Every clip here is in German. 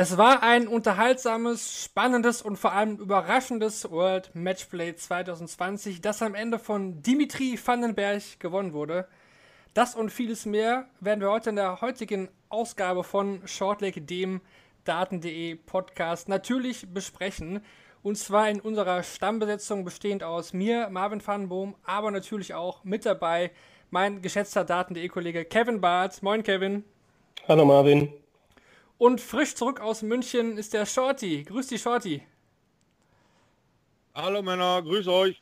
Es war ein unterhaltsames, spannendes und vor allem überraschendes World Matchplay 2020, das am Ende von Dimitri Vandenberg gewonnen wurde. Das und vieles mehr werden wir heute in der heutigen Ausgabe von Shortleg, dem Daten.de Podcast, natürlich besprechen. Und zwar in unserer Stammbesetzung bestehend aus mir, Marvin Vandenboom, aber natürlich auch mit dabei mein geschätzter Daten.de Kollege Kevin Barth. Moin Kevin. Hallo Marvin. Und frisch zurück aus München ist der Shorty. Grüß dich, Shorty. Hallo Männer, grüß euch.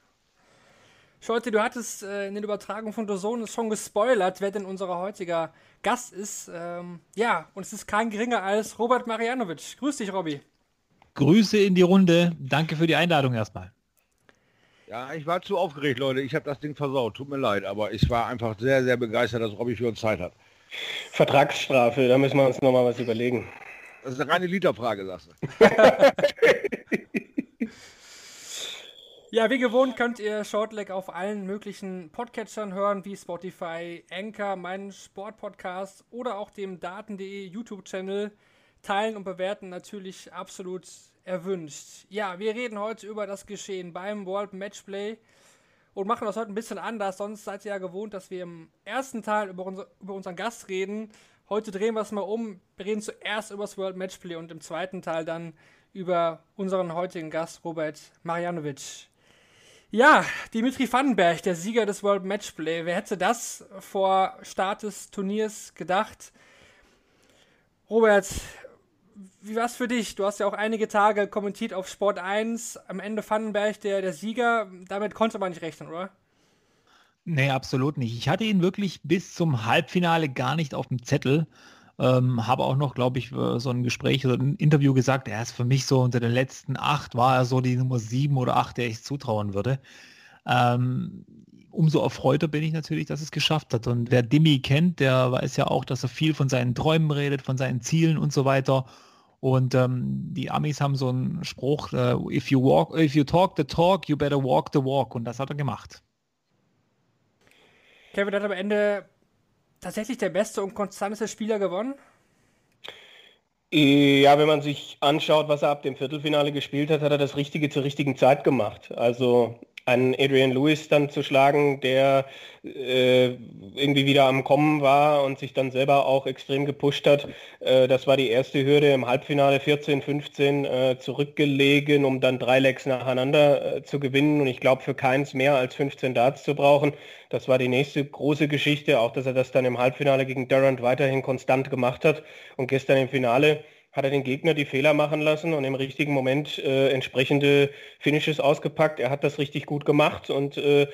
Shorty, du hattest äh, in den Übertragungen von Dozone schon gespoilert, wer denn unser heutiger Gast ist. Ähm, ja, und es ist kein geringer als Robert Marianovic. Grüß dich, Robby. Grüße in die Runde. Danke für die Einladung erstmal. Ja, ich war zu aufgeregt, Leute. Ich habe das Ding versaut. Tut mir leid, aber ich war einfach sehr, sehr begeistert, dass Robby für uns Zeit hat. Vertragsstrafe, da müssen wir uns nochmal was überlegen. Das ist eine reine Literfrage, sagst du. Ja, wie gewohnt könnt ihr Shortleg auf allen möglichen Podcatchern hören, wie Spotify, Anchor, meinen Sportpodcast oder auch dem Daten.de YouTube-Channel. Teilen und bewerten natürlich absolut erwünscht. Ja, wir reden heute über das Geschehen beim World Matchplay und machen das heute ein bisschen anders. Sonst seid ihr ja gewohnt, dass wir im ersten Teil über, unser, über unseren Gast reden. Heute drehen wir es mal um. Wir reden zuerst über das World Matchplay und im zweiten Teil dann über unseren heutigen Gast Robert Marjanovic. Ja, Dimitri Vandenberg, der Sieger des World Matchplay. Wer hätte das vor Start des Turniers gedacht? Robert, wie war es für dich? Du hast ja auch einige Tage kommentiert auf Sport 1. Am Ende Vandenberg der, der Sieger. Damit konnte man nicht rechnen, oder? Nee, absolut nicht. Ich hatte ihn wirklich bis zum Halbfinale gar nicht auf dem Zettel. Ähm, habe auch noch, glaube ich, so ein Gespräch oder ein Interview gesagt, er ist für mich so unter den letzten acht, war er so die Nummer sieben oder acht, der ich zutrauen würde. Ähm, umso erfreuter bin ich natürlich, dass es geschafft hat. Und wer Dimi kennt, der weiß ja auch, dass er viel von seinen Träumen redet, von seinen Zielen und so weiter. Und ähm, die Amis haben so einen Spruch, äh, if you walk, if you talk the talk, you better walk the walk. Und das hat er gemacht. Kevin hat am Ende tatsächlich der beste und konstanteste Spieler gewonnen? Ja, wenn man sich anschaut, was er ab dem Viertelfinale gespielt hat, hat er das Richtige zur richtigen Zeit gemacht. Also einen Adrian Lewis dann zu schlagen, der äh, irgendwie wieder am Kommen war und sich dann selber auch extrem gepusht hat. Äh, das war die erste Hürde im Halbfinale 14-15 äh, zurückgelegen, um dann drei Lecks nacheinander äh, zu gewinnen. Und ich glaube, für keins mehr als 15 Darts zu brauchen. Das war die nächste große Geschichte, auch dass er das dann im Halbfinale gegen Durant weiterhin konstant gemacht hat. Und gestern im Finale hat er den Gegner die Fehler machen lassen und im richtigen Moment äh, entsprechende Finishes ausgepackt. Er hat das richtig gut gemacht und äh,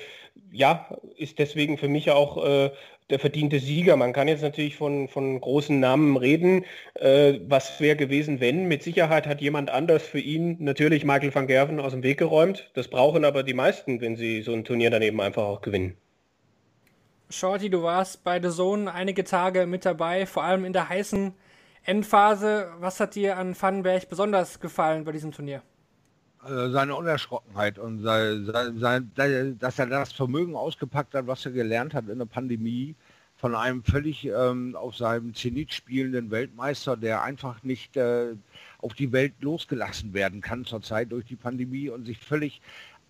ja, ist deswegen für mich auch äh, der verdiente Sieger. Man kann jetzt natürlich von, von großen Namen reden. Äh, was wäre gewesen, wenn? Mit Sicherheit hat jemand anders für ihn natürlich Michael van Gerven aus dem Weg geräumt. Das brauchen aber die meisten, wenn sie so ein Turnier daneben einfach auch gewinnen. Shorty, du warst bei The Zone einige Tage mit dabei, vor allem in der heißen Endphase. Was hat dir an Vandenberg besonders gefallen bei diesem Turnier? Also seine Unerschrockenheit und sein, sein, sein, dass er das Vermögen ausgepackt hat, was er gelernt hat in der Pandemie, von einem völlig ähm, auf seinem Zenit spielenden Weltmeister, der einfach nicht äh, auf die Welt losgelassen werden kann zurzeit durch die Pandemie und sich völlig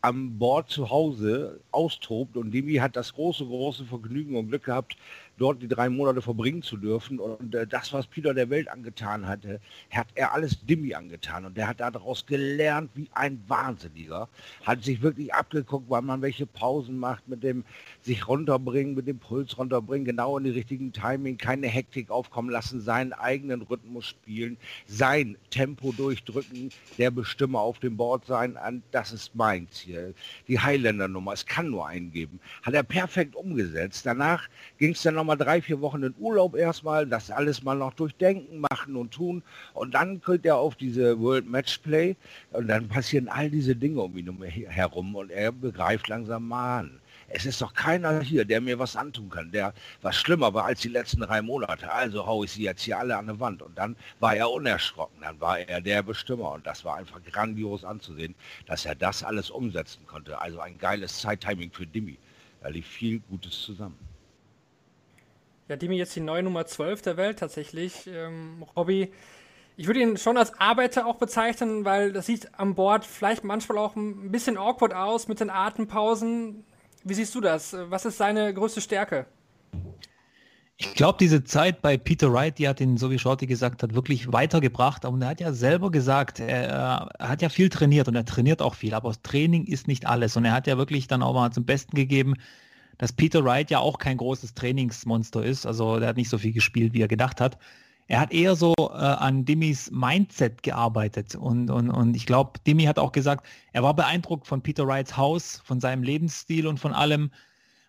am Bord zu Hause austobt. Und Demi hat das große, große Vergnügen und Glück gehabt, dort die drei Monate verbringen zu dürfen. Und äh, das, was Peter der Welt angetan hatte, hat er alles Dimmi angetan. Und der hat daraus gelernt wie ein Wahnsinniger. Hat sich wirklich abgeguckt, wann man welche Pausen macht, mit dem sich runterbringen, mit dem Puls runterbringen, genau in die richtigen Timing, keine Hektik aufkommen lassen, seinen eigenen Rhythmus spielen, sein Tempo durchdrücken, der Bestimmer auf dem Board sein. Das ist mein Ziel. Die Highlander-Nummer, es kann nur einen geben. Hat er perfekt umgesetzt. Danach ging es dann nochmal drei, vier Wochen in Urlaub erstmal, das alles mal noch durchdenken, machen und tun. Und dann kommt er auf diese World Matchplay und dann passieren all diese Dinge um ihn herum und er begreift langsam mal an es ist doch keiner hier, der mir was antun kann, der was schlimmer war als die letzten drei Monate. Also hau ich sie jetzt hier alle an die Wand. Und dann war er unerschrocken, dann war er der Bestimmer. Und das war einfach grandios anzusehen, dass er das alles umsetzen konnte. Also ein geiles Zeittiming für Dimi. Da lief viel Gutes zusammen. Ja, Dimi jetzt die neue Nummer 12 der Welt tatsächlich. Ähm, Robby, ich würde ihn schon als Arbeiter auch bezeichnen, weil das sieht am Board vielleicht manchmal auch ein bisschen awkward aus mit den Atempausen. Wie siehst du das? Was ist seine größte Stärke? Ich glaube, diese Zeit bei Peter Wright, die hat ihn, so wie Shorty gesagt hat, wirklich weitergebracht. Und er hat ja selber gesagt, er, er, hat ja viel trainiert und er trainiert auch viel, aber Training ist nicht alles. Und er hat ja wirklich dann auch mal zum Besten gegeben, dass Peter Wright ja auch kein großes Trainingsmonster ist. Also der hat nicht so viel gespielt, wie er gedacht hat. Er hat eher so äh, an Dimmys Mindset gearbeitet und, und, und ich glaube, Dimmy hat auch gesagt, er war beeindruckt von Peter Wrights Haus, von seinem Lebensstil und von allem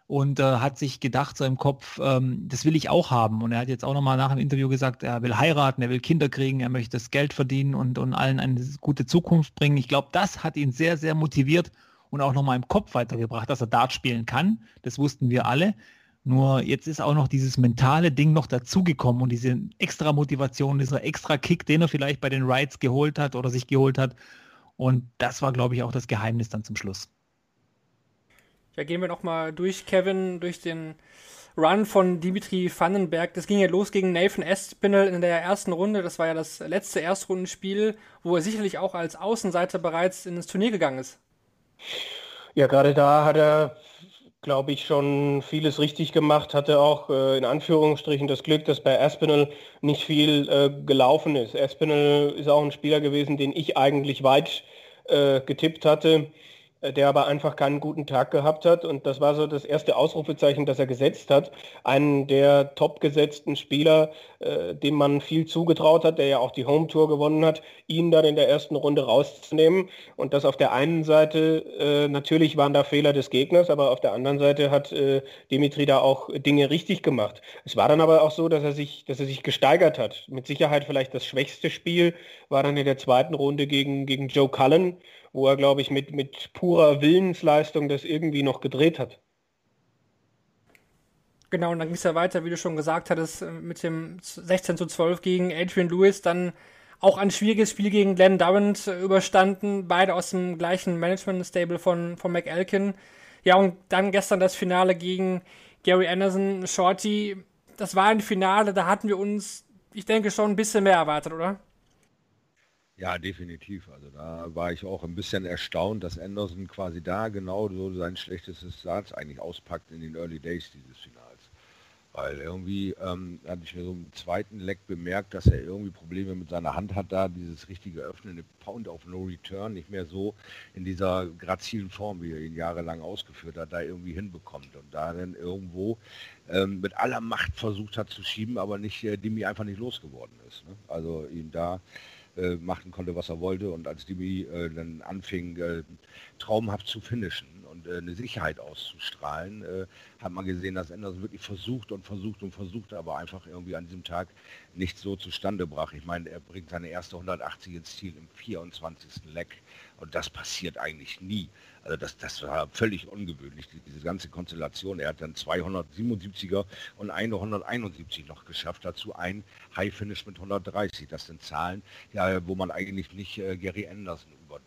und äh, hat sich gedacht so im Kopf, ähm, das will ich auch haben. Und er hat jetzt auch nochmal nach dem Interview gesagt, er will heiraten, er will Kinder kriegen, er möchte das Geld verdienen und, und allen eine gute Zukunft bringen. Ich glaube, das hat ihn sehr, sehr motiviert und auch nochmal im Kopf weitergebracht, dass er Dart spielen kann. Das wussten wir alle. Nur jetzt ist auch noch dieses mentale Ding noch dazugekommen und diese extra Motivation, dieser extra Kick, den er vielleicht bei den Rides geholt hat oder sich geholt hat. Und das war, glaube ich, auch das Geheimnis dann zum Schluss. Ja, gehen wir nochmal durch, Kevin, durch den Run von Dimitri Vandenberg. Das ging ja los gegen Nathan Espinel in der ersten Runde. Das war ja das letzte Erstrundenspiel, wo er sicherlich auch als Außenseiter bereits ins Turnier gegangen ist. Ja, gerade da hat er, glaube ich, schon vieles richtig gemacht. Hatte auch äh, in Anführungsstrichen das Glück, dass bei Aspinall nicht viel äh, gelaufen ist. Aspinall ist auch ein Spieler gewesen, den ich eigentlich weit äh, getippt hatte. Äh, der aber einfach keinen guten Tag gehabt hat. Und das war so das erste Ausrufezeichen, das er gesetzt hat. Einen der top gesetzten Spieler, äh, dem man viel zugetraut hat, der ja auch die Home Tour gewonnen hat, ihn dann in der ersten Runde rauszunehmen. Und das auf der einen Seite, äh, natürlich waren da Fehler des Gegners, aber auf der anderen Seite hat äh, Dimitri da auch Dinge richtig gemacht. Es war dann aber auch so, dass er sich, dass er sich gesteigert hat. Mit Sicherheit vielleicht das schwächste Spiel war dann in der zweiten Runde gegen, gegen Joe Cullen wo er, glaube ich, mit, mit purer Willensleistung das irgendwie noch gedreht hat. Genau, und dann ging es ja weiter, wie du schon gesagt hattest, äh, mit dem 16 zu 12 gegen Adrian Lewis, dann auch ein schwieriges Spiel gegen Glenn Durant äh, überstanden, beide aus dem gleichen Management-Stable von, von McElkin. Ja, und dann gestern das Finale gegen Gary Anderson, Shorty. Das war ein Finale, da hatten wir uns, ich denke, schon ein bisschen mehr erwartet, oder? Ja, definitiv. Also da war ich auch ein bisschen erstaunt, dass Anderson quasi da genau so sein schlechtestes Start eigentlich auspackt in den Early Days dieses Finals. Weil irgendwie ähm, hatte ich mir so im zweiten Leck bemerkt, dass er irgendwie Probleme mit seiner Hand hat, da dieses richtige öffnende Pound of No Return nicht mehr so in dieser grazilen Form, wie er ihn jahrelang ausgeführt hat, da irgendwie hinbekommt. Und da dann irgendwo ähm, mit aller Macht versucht hat zu schieben, aber nicht, äh, Dimi einfach nicht losgeworden ist. Ne? Also ihn da äh, machen konnte, was er wollte. Und als Dimi äh, dann anfing, äh, traumhaft zu finishen und äh, eine Sicherheit auszustrahlen, äh, hat man gesehen, dass Anderson wirklich versucht und versucht und versucht, aber einfach irgendwie an diesem Tag nicht so zustande brach. Ich meine, er bringt seine erste 180 ins Ziel im 24. Leck und das passiert eigentlich nie. Also das, das war völlig ungewöhnlich, diese ganze Konstellation. Er hat dann 277er und eine 171 noch geschafft, dazu ein High Finish mit 130. Das sind Zahlen, ja, wo man eigentlich nicht äh, Gary Anderson über,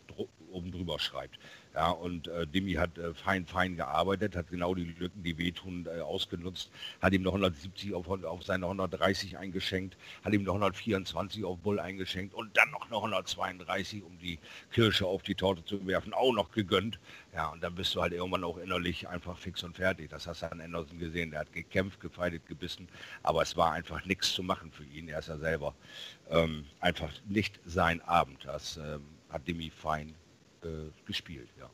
oben drüber schreibt. Ja, und äh, Dimi hat äh, fein, fein gearbeitet, hat genau die Lücken, die wehtun, äh, ausgenutzt, hat ihm noch 170 auf, auf seine 130 eingeschenkt, hat ihm noch 124 auf Bull eingeschenkt und dann noch eine 132, um die Kirsche auf die Torte zu werfen, auch noch gegönnt. Ja, und dann bist du halt irgendwann auch innerlich einfach fix und fertig. Das hast du an Anderson gesehen. Der hat gekämpft, gefeitet, gebissen, aber es war einfach nichts zu machen für ihn. Er ist ja selber ähm, einfach nicht sein Abend. Das ähm, hat Demi fein gespielt. Ja.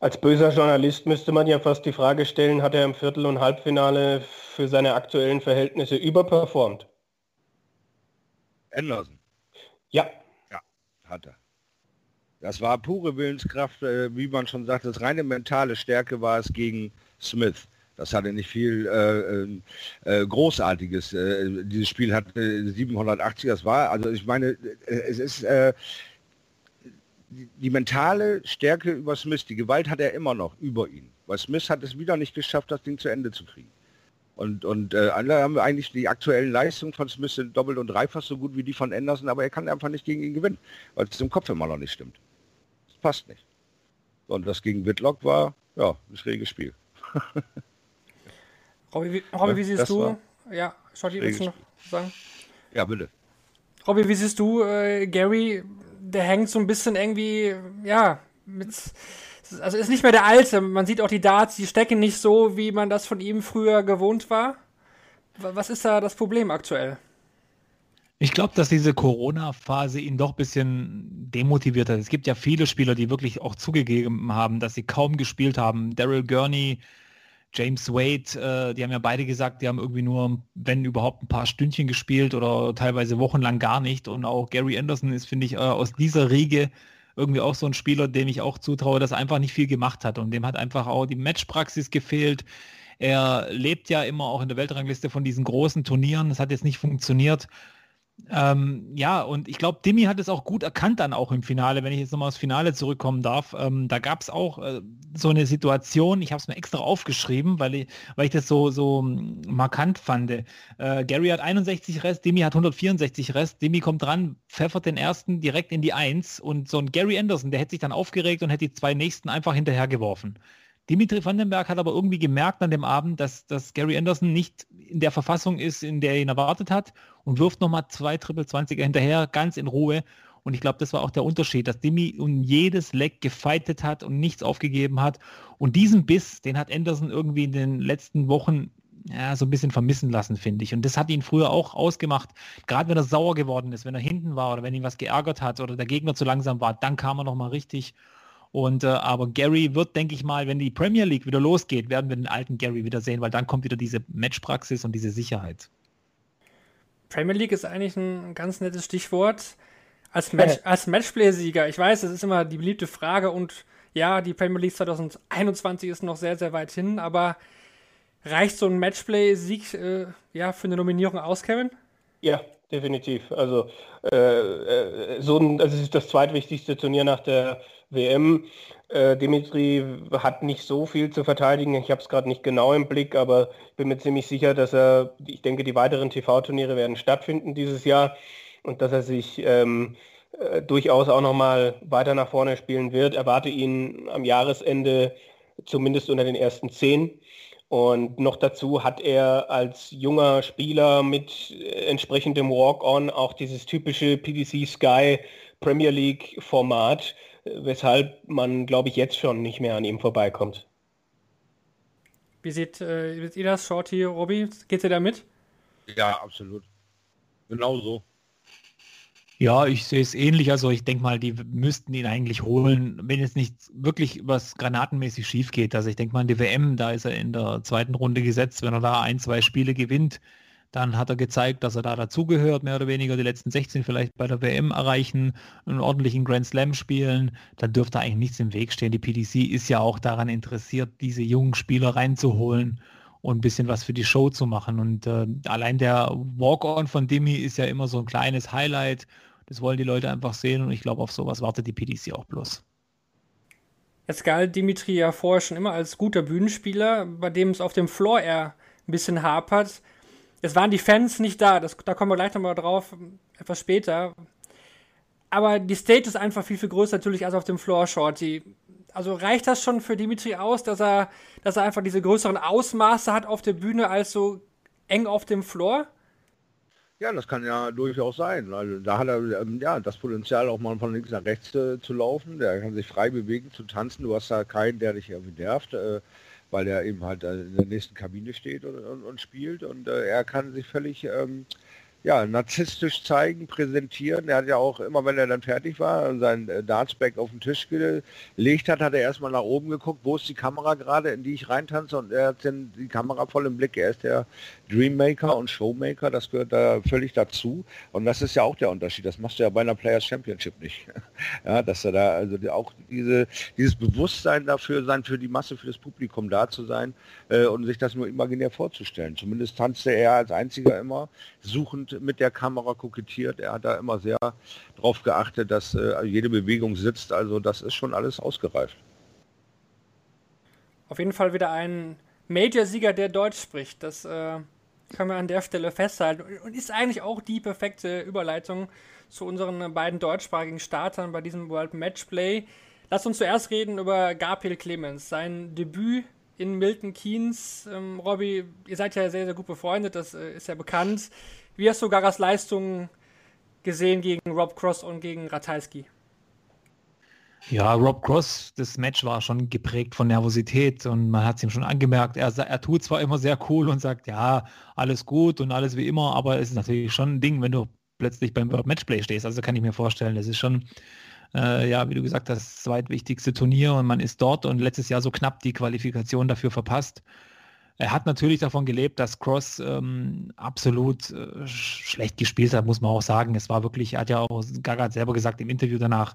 Als böser Journalist müsste man ja fast die Frage stellen, hat er im Viertel- und Halbfinale für seine aktuellen Verhältnisse überperformt? Anderson. Ja. Ja, hat er. Das war pure Willenskraft, äh, wie man schon sagt, das reine mentale Stärke war es gegen Smith. Das hatte nicht viel äh, äh, Großartiges. Äh, dieses Spiel hatte 780, das war, also ich meine, äh, es ist äh, die, die, mentale Stärke über Smith, die Gewalt hat er immer noch über ihn. Weil Smith hat es wieder nicht geschafft, das Ding zu Ende zu kriegen. Und, und äh, alle haben eigentlich die aktuellen Leistungen von Smith sind doppelt und dreifach so gut wie die von Anderson, aber er kann einfach nicht gegen ihn gewinnen, weil es im Kopf immer noch nicht stimmt. Das passt nicht. Und das gegen Whitlock war, ja, ein schräges Spiel. Robby, wie, Robby, wie siehst du? War ja, Schotti, willst du noch sagen? Ja, bitte. Robby, wie siehst du äh, Gary? Der hängt so ein bisschen irgendwie, ja, mit also ist nicht mehr der alte. Man sieht auch die Darts, die stecken nicht so, wie man das von ihm früher gewohnt war. Was ist da das Problem aktuell? Ich glaube, dass diese Corona-Phase ihn doch ein bisschen demotiviert hat. Es gibt ja viele Spieler, die wirklich auch zugegeben haben, dass sie kaum gespielt haben. Daryl Gurney, James Wade, äh, die haben ja beide gesagt, die haben irgendwie nur, wenn überhaupt, ein paar Stündchen gespielt oder teilweise wochenlang gar nicht. Und auch Gary Anderson ist, finde ich, äh, aus dieser Riege irgendwie auch so ein Spieler, dem ich auch zutraue, dass er einfach nicht viel gemacht hat und dem hat einfach auch die Matchpraxis gefehlt. Er lebt ja immer auch in der Weltrangliste von diesen großen Turnieren. Das hat jetzt nicht funktioniert. Ähm, ja, und ich glaube, Dimi hat es auch gut erkannt dann auch im Finale, wenn ich jetzt nochmal aufs Finale zurückkommen darf. Ähm, da gab es auch äh, so eine Situation, ich habe es mir extra aufgeschrieben, weil ich, weil ich das so, so markant fand. Äh, Gary hat 61 Rest, Dimi hat 164 Rest, Dimi kommt dran, pfeffert den ersten direkt in die Eins und so ein Gary Anderson, der hätte sich dann aufgeregt und hätte die zwei nächsten einfach hinterhergeworfen. Dimitri Vandenberg hat aber irgendwie gemerkt an dem Abend, dass, dass Gary Anderson nicht in der Verfassung ist, in der er ihn erwartet hat und wirft nochmal zwei Triple 20er hinterher, ganz in Ruhe. Und ich glaube, das war auch der Unterschied, dass Dimi um jedes Leck gefeitet hat und nichts aufgegeben hat. Und diesen Biss, den hat Anderson irgendwie in den letzten Wochen ja, so ein bisschen vermissen lassen, finde ich. Und das hat ihn früher auch ausgemacht. Gerade wenn er sauer geworden ist, wenn er hinten war oder wenn ihn was geärgert hat oder der Gegner zu langsam war, dann kam er nochmal richtig. Und äh, aber Gary wird, denke ich mal, wenn die Premier League wieder losgeht, werden wir den alten Gary wieder sehen, weil dann kommt wieder diese Matchpraxis und diese Sicherheit. Premier League ist eigentlich ein ganz nettes Stichwort. Als, Match, als Matchplay-Sieger, ich weiß, das ist immer die beliebte Frage und ja, die Premier League 2021 ist noch sehr, sehr weit hin, aber reicht so ein Matchplay-Sieg äh, ja, für eine Nominierung aus, Kevin? Ja, definitiv. Also, äh, äh, so ein, das ist das zweitwichtigste Turnier nach der WM. Äh, Dimitri hat nicht so viel zu verteidigen. Ich habe es gerade nicht genau im Blick, aber ich bin mir ziemlich sicher, dass er, ich denke, die weiteren TV-Turniere werden stattfinden dieses Jahr und dass er sich ähm, äh, durchaus auch nochmal weiter nach vorne spielen wird. Erwarte ihn am Jahresende zumindest unter den ersten zehn. Und noch dazu hat er als junger Spieler mit äh, entsprechendem Walk-on auch dieses typische PDC Sky Premier League Format, weshalb man, glaube ich, jetzt schon nicht mehr an ihm vorbeikommt. Wie seht, äh, ihr das, Shorty, Robby? Geht ihr da mit? Ja, absolut. Genau so. Ja, ich sehe es ähnlich. Also ich denke mal, die müssten ihn eigentlich holen, wenn jetzt nicht wirklich was granatenmäßig schief geht. Also ich denke mal, in die WM, da ist er in der zweiten Runde gesetzt, wenn er da ein, zwei Spiele gewinnt, dann hat er gezeigt, dass er da dazugehört, mehr oder weniger die letzten 16 vielleicht bei der WM erreichen, einen ordentlichen Grand Slam spielen. Da dürfte eigentlich nichts im Weg stehen. Die PDC ist ja auch daran interessiert, diese jungen Spieler reinzuholen und ein bisschen was für die Show zu machen. Und äh, allein der Walk-On von Demi ist ja immer so ein kleines Highlight. Das wollen die Leute einfach sehen und ich glaube, auf sowas wartet die PDC auch bloß. Jetzt galt Dimitri ja vorher schon immer als guter Bühnenspieler, bei dem es auf dem Floor eher ein bisschen hapert. Es waren die Fans nicht da, das, da kommen wir gleich nochmal drauf, etwas später. Aber die State ist einfach viel, viel größer natürlich als auf dem Floor Shorty. Also reicht das schon für Dimitri aus, dass er, dass er einfach diese größeren Ausmaße hat auf der Bühne als so eng auf dem Floor? Ja, das kann ja durchaus sein. Also da hat er ähm, ja das Potenzial auch mal von links nach rechts äh, zu laufen. Der kann sich frei bewegen, zu tanzen. Du hast da keinen, der dich irgendwie nervt. Äh, weil er eben halt in der nächsten Kabine steht und, und, und spielt und äh, er kann sich völlig ähm, ja, narzisstisch zeigen, präsentieren. Er hat ja auch immer, wenn er dann fertig war, sein äh, Dartsback auf den Tisch gelegt hat, hat er erstmal nach oben geguckt, wo ist die Kamera gerade, in die ich reintanze und er hat dann die Kamera voll im Blick. Er ist der Dreammaker und Showmaker, das gehört da völlig dazu und das ist ja auch der Unterschied. Das machst du ja bei einer Players Championship nicht. ja, dass er da also auch diese, dieses Bewusstsein dafür sein, für die Masse, für das Publikum da zu sein äh, und sich das nur imaginär vorzustellen. Zumindest tanzte er als einziger immer suchend mit der Kamera kokettiert. Er hat da immer sehr darauf geachtet, dass äh, jede Bewegung sitzt. Also das ist schon alles ausgereift. Auf jeden Fall wieder ein Major-Sieger, der Deutsch spricht. Das äh, können wir an der Stelle festhalten. Und ist eigentlich auch die perfekte Überleitung zu unseren beiden deutschsprachigen Startern bei diesem World Matchplay. Lass uns zuerst reden über Gabriel Clemens. Sein Debüt in Milton Keynes. Ähm, Robby, ihr seid ja sehr, sehr gut befreundet, das äh, ist ja bekannt. Wie hast du Garas Leistung gesehen gegen Rob Cross und gegen Ratajski? Ja, Rob Cross, das Match war schon geprägt von Nervosität und man hat es ihm schon angemerkt. Er, er tut zwar immer sehr cool und sagt, ja, alles gut und alles wie immer, aber es ist natürlich schon ein Ding, wenn du plötzlich beim Matchplay stehst. Also kann ich mir vorstellen, das ist schon, äh, ja, wie du gesagt hast, das zweitwichtigste Turnier und man ist dort und letztes Jahr so knapp die Qualifikation dafür verpasst. Er hat natürlich davon gelebt, dass Cross ähm, absolut äh, schlecht gespielt hat, muss man auch sagen. Es war wirklich, er hat ja auch Gaga selber gesagt im Interview danach,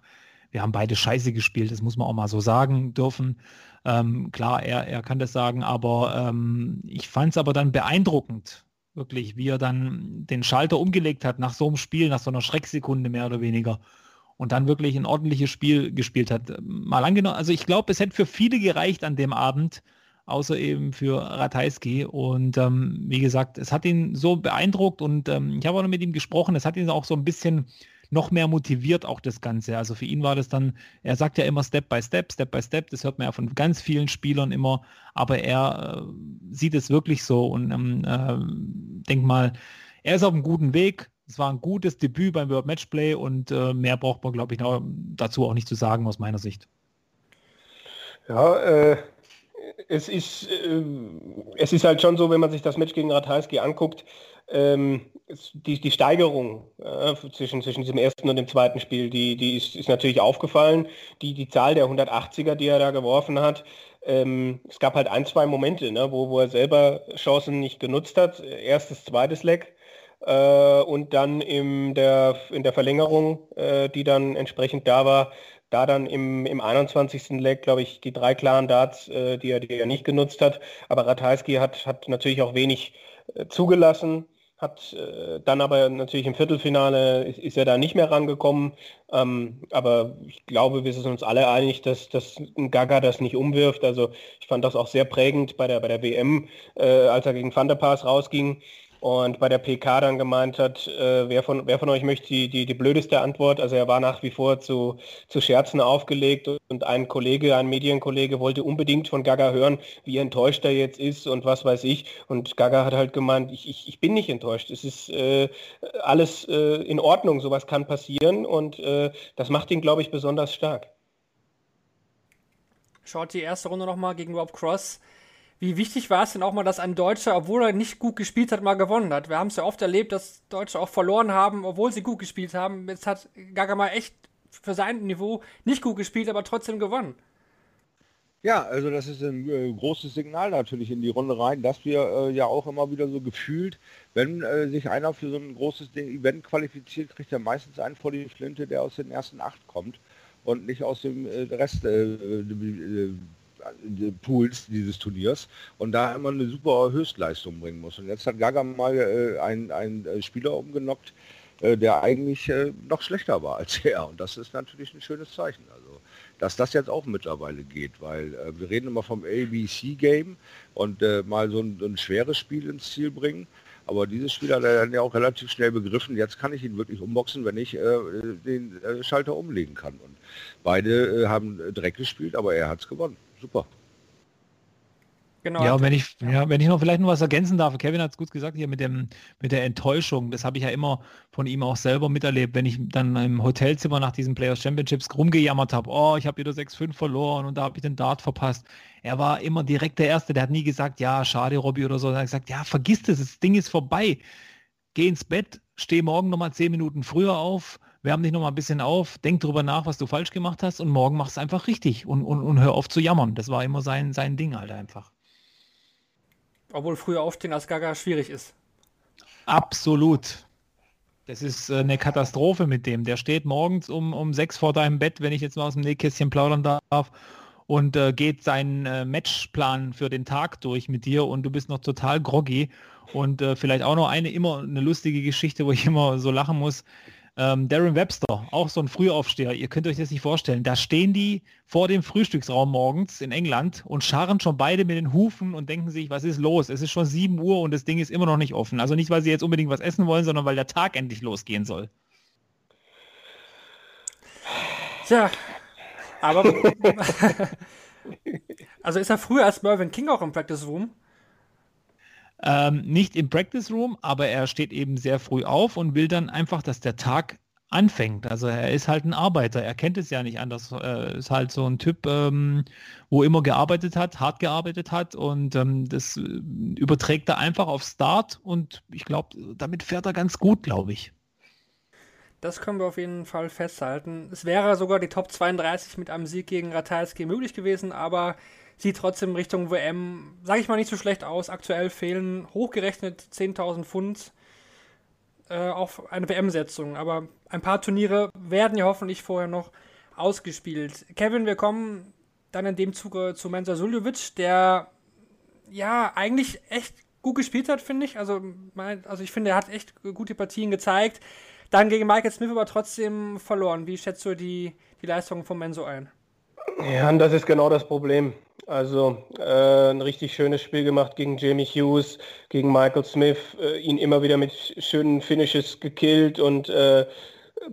wir haben beide scheiße gespielt, das muss man auch mal so sagen dürfen. Ähm, klar, er, er kann das sagen, aber ähm, ich fand es aber dann beeindruckend, wirklich, wie er dann den Schalter umgelegt hat nach so einem Spiel, nach so einer Schrecksekunde mehr oder weniger und dann wirklich ein ordentliches Spiel gespielt hat. Mal angenommen, also ich glaube, es hätte für viele gereicht an dem Abend, außer eben für Ratajski. Und ähm, wie gesagt, es hat ihn so beeindruckt und ähm, ich habe auch noch mit ihm gesprochen, es hat ihn auch so ein bisschen noch mehr motiviert, auch das Ganze. Also für ihn war das dann, er sagt ja immer Step by Step, Step by Step, das hört man ja von ganz vielen Spielern immer, aber er äh, sieht es wirklich so und ähm, äh, denk mal, er ist auf einem guten Weg. Es war ein gutes Debüt beim World Matchplay und äh, mehr braucht man, glaube ich, noch, dazu auch nicht zu sagen aus meiner Sicht. Ja, äh, es ist, äh, es ist halt schon so, wenn man sich das Match gegen Ratajski anguckt, ähm, die, die Steigerung äh, zwischen, zwischen diesem ersten und dem zweiten Spiel, die, die ist, ist natürlich aufgefallen. Die, die Zahl der 180er, die er da geworfen hat, ähm, es gab halt ein, zwei Momente, ne, wo, wo er selber Chancen nicht genutzt hat. Erstes, zweites Leck. Äh, und dann in der, in der Verlängerung, äh, die dann entsprechend da war, da dann im, im 21. Leg, glaube ich, die drei klaren Darts, äh, die, er, die er nicht genutzt hat. Aber Ratajski hat, hat natürlich auch wenig äh, zugelassen, hat äh, dann aber natürlich im Viertelfinale ist, ist, er da nicht mehr rangekommen. Ähm, aber ich glaube, wir sind uns alle einig, dass, dass Gaga das nicht umwirft. Also ich fand das auch sehr prägend bei der, bei der WM, äh, als er gegen Van der Paas rausging und bei der PK dann gemeint hat, äh, wer, von, wer von euch möchte die, die, die blödeste Antwort? Also er war nach wie vor zu, zu Scherzen aufgelegt und ein Kollege, ein Medienkollege wollte unbedingt von Gaga hören, wie enttäuscht er jetzt ist und was weiß ich. Und Gaga hat halt gemeint, ich, ich, ich bin nicht enttäuscht. Es ist äh, alles äh, in Ordnung, sowas kann passieren und äh, das macht ihn, glaube ich, besonders stark. Schaut die erste Runde nochmal gegen Rob Cross wie wichtig war es denn auch mal, dass ein Deutscher, obwohl er nicht gut gespielt hat, mal gewonnen hat? Wir haben es ja oft erlebt, dass Deutsche auch verloren haben, obwohl sie gut gespielt haben. Jetzt hat Gaga mal echt für sein Niveau nicht gut gespielt, aber trotzdem gewonnen. Ja, also das ist ein äh, großes Signal natürlich in die Runde rein, dass wir äh, ja auch immer wieder so gefühlt, wenn äh, sich einer für so ein großes Event qualifiziert, kriegt er meistens einen vor die Flinte, der aus den ersten acht kommt und nicht aus dem äh, Rest äh, äh, Pools dieses Turniers und da immer eine super Höchstleistung bringen muss. Und jetzt hat Gaga mal äh, einen, einen äh, Spieler umgenockt, äh, der eigentlich äh, noch schlechter war als er. Und das ist natürlich ein schönes Zeichen. Also, dass das jetzt auch mittlerweile geht, weil äh, wir reden immer vom ABC-Game und äh, mal so ein, ein schweres Spiel ins Ziel bringen. Aber dieses Spiel hat er dann ja auch relativ schnell begriffen. Jetzt kann ich ihn wirklich umboxen, wenn ich äh, den äh, Schalter umlegen kann. Und beide äh, haben Dreck gespielt, aber er hat es gewonnen super. Genau. Ja, wenn ich, ja, wenn ich noch vielleicht noch was ergänzen darf, Kevin hat es gut gesagt hier mit dem, mit der Enttäuschung. Das habe ich ja immer von ihm auch selber miterlebt, wenn ich dann im Hotelzimmer nach diesen Players Championships rumgejammert habe, oh, ich habe wieder 6-5 verloren und da habe ich den Dart verpasst. Er war immer direkt der Erste, der hat nie gesagt, ja, schade, Robby oder so. Er hat gesagt, ja, vergiss das, das Ding ist vorbei. Geh ins Bett, steh morgen nochmal 10 Minuten früher auf, wärm dich noch mal ein bisschen auf, denk drüber nach, was du falsch gemacht hast und morgen mach es einfach richtig und, und, und hör auf zu jammern. Das war immer sein, sein Ding halt einfach. Obwohl früher aufstehen als Gaga schwierig ist. Absolut. Das ist äh, eine Katastrophe mit dem. Der steht morgens um, um sechs vor deinem Bett, wenn ich jetzt mal aus dem Nähkästchen plaudern darf, und äh, geht seinen äh, Matchplan für den Tag durch mit dir und du bist noch total groggy. Und äh, vielleicht auch noch eine immer eine lustige Geschichte, wo ich immer so lachen muss Ähm, Darren Webster, auch so ein Frühaufsteher, ihr könnt euch das nicht vorstellen. Da stehen die vor dem Frühstücksraum morgens in England und scharren schon beide mit den Hufen und denken sich, was ist los? Es ist schon 7 Uhr und das Ding ist immer noch nicht offen. Also nicht, weil sie jetzt unbedingt was essen wollen, sondern weil der Tag endlich losgehen soll. Tja, aber. also ist er früher als Mervyn King auch im Practice Room? Ähm, nicht im Practice Room, aber er steht eben sehr früh auf und will dann einfach, dass der Tag anfängt. Also er ist halt ein Arbeiter, er kennt es ja nicht anders. Er ist halt so ein Typ, ähm, wo immer gearbeitet hat, hart gearbeitet hat und ähm, das äh, überträgt er einfach auf Start und ich glaube, damit fährt er ganz gut, glaube ich. Das können wir auf jeden Fall festhalten. Es wäre sogar die Top 32 mit einem Sieg gegen Ratajski möglich gewesen, aber sieht trotzdem Richtung WM, sage ich mal, nicht so schlecht aus. Aktuell fehlen hochgerechnet 10.000 Pfund äh, auf eine WM-Setzung. Aber ein paar Turniere werden ja hoffentlich vorher noch ausgespielt. Kevin, wir kommen dann in dem Zuge zu Mensa Suljovic, der ja eigentlich echt gut gespielt hat, finde ich. Also, mein, also ich finde, er hat echt gute Partien gezeigt. Dann gegen Michael Smith aber trotzdem verloren. Wie schätzt du die, die Leistung von Menso ein? Ja, und das ist genau das Problem. Also äh, ein richtig schönes Spiel gemacht gegen Jamie Hughes, gegen Michael Smith, äh, ihn immer wieder mit schönen Finishes gekillt und äh,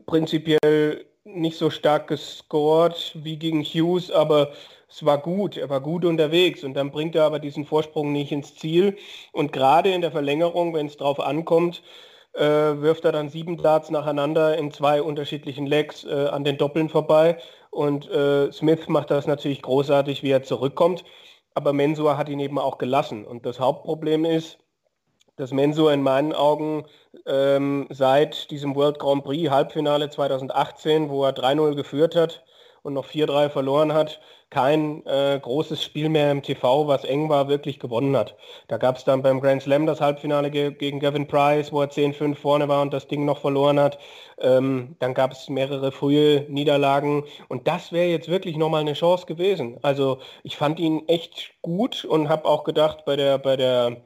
prinzipiell nicht so stark gescored wie gegen Hughes, aber es war gut, er war gut unterwegs und dann bringt er aber diesen Vorsprung nicht ins Ziel. Und gerade in der Verlängerung, wenn es drauf ankommt, äh, wirft er dann sieben Darts nacheinander in zwei unterschiedlichen Legs äh, an den Doppeln vorbei und äh, Smith macht das natürlich großartig, wie er zurückkommt. Aber Mensur hat ihn eben auch gelassen. Und das Hauptproblem ist, dass Mensur in meinen Augen ähm, seit diesem World Grand Prix Halbfinale 2018, wo er 3-0 geführt hat und noch 4-3 verloren hat, kein äh, großes Spiel mehr im TV, was eng war, wirklich gewonnen hat. Da gab es dann beim Grand Slam das Halbfinale ge gegen Gavin Price, wo er 10-5 vorne war und das Ding noch verloren hat. Ähm, dann gab es mehrere frühe Niederlagen und das wäre jetzt wirklich nochmal eine Chance gewesen. Also ich fand ihn echt gut und habe auch gedacht bei der, bei der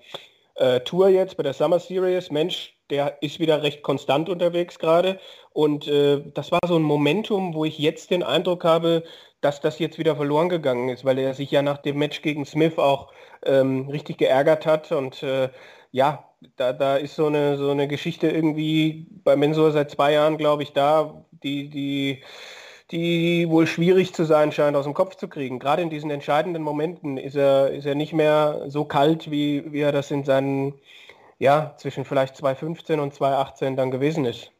äh, Tour jetzt, bei der Summer Series, Mensch, der ist wieder recht konstant unterwegs gerade. Und äh, das war so ein Momentum, wo ich jetzt den Eindruck habe, dass das jetzt wieder verloren gegangen ist, weil er sich ja nach dem Match gegen Smith auch ähm, richtig geärgert hat. Und äh, ja, da, da ist so eine, so eine Geschichte irgendwie bei Mensur seit zwei Jahren, glaube ich, da, die, die, die wohl schwierig zu sein scheint, aus dem Kopf zu kriegen. Gerade in diesen entscheidenden Momenten ist er, ist er nicht mehr so kalt, wie, wie er das in seinen, ja, zwischen vielleicht 2015 und 2018 dann gewesen ist.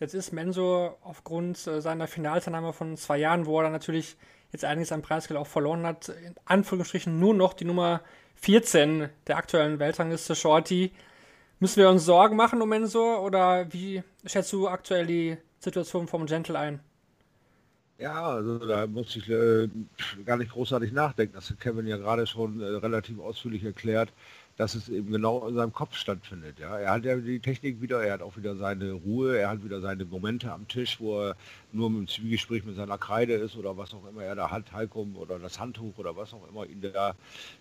Jetzt ist Menso aufgrund äh, seiner Finalteilnahme von zwei Jahren, wo er dann natürlich jetzt einiges an Preisgeld auch verloren hat, in Anführungsstrichen nur noch die Nummer 14 der aktuellen Weltrangliste Shorty. Müssen wir uns Sorgen machen um Menso oder wie schätzt du aktuell die Situation vom Gentle ein? Ja, also da muss ich äh, gar nicht großartig nachdenken. Das hat Kevin ja gerade schon äh, relativ ausführlich erklärt dass es eben genau in seinem Kopf stattfindet. Ja. Er hat ja die Technik wieder, er hat auch wieder seine Ruhe, er hat wieder seine Momente am Tisch, wo er nur im Zwiegespräch mit seiner Kreide ist oder was auch immer er da hat, Heilkum oder das Handtuch oder was auch immer ihn da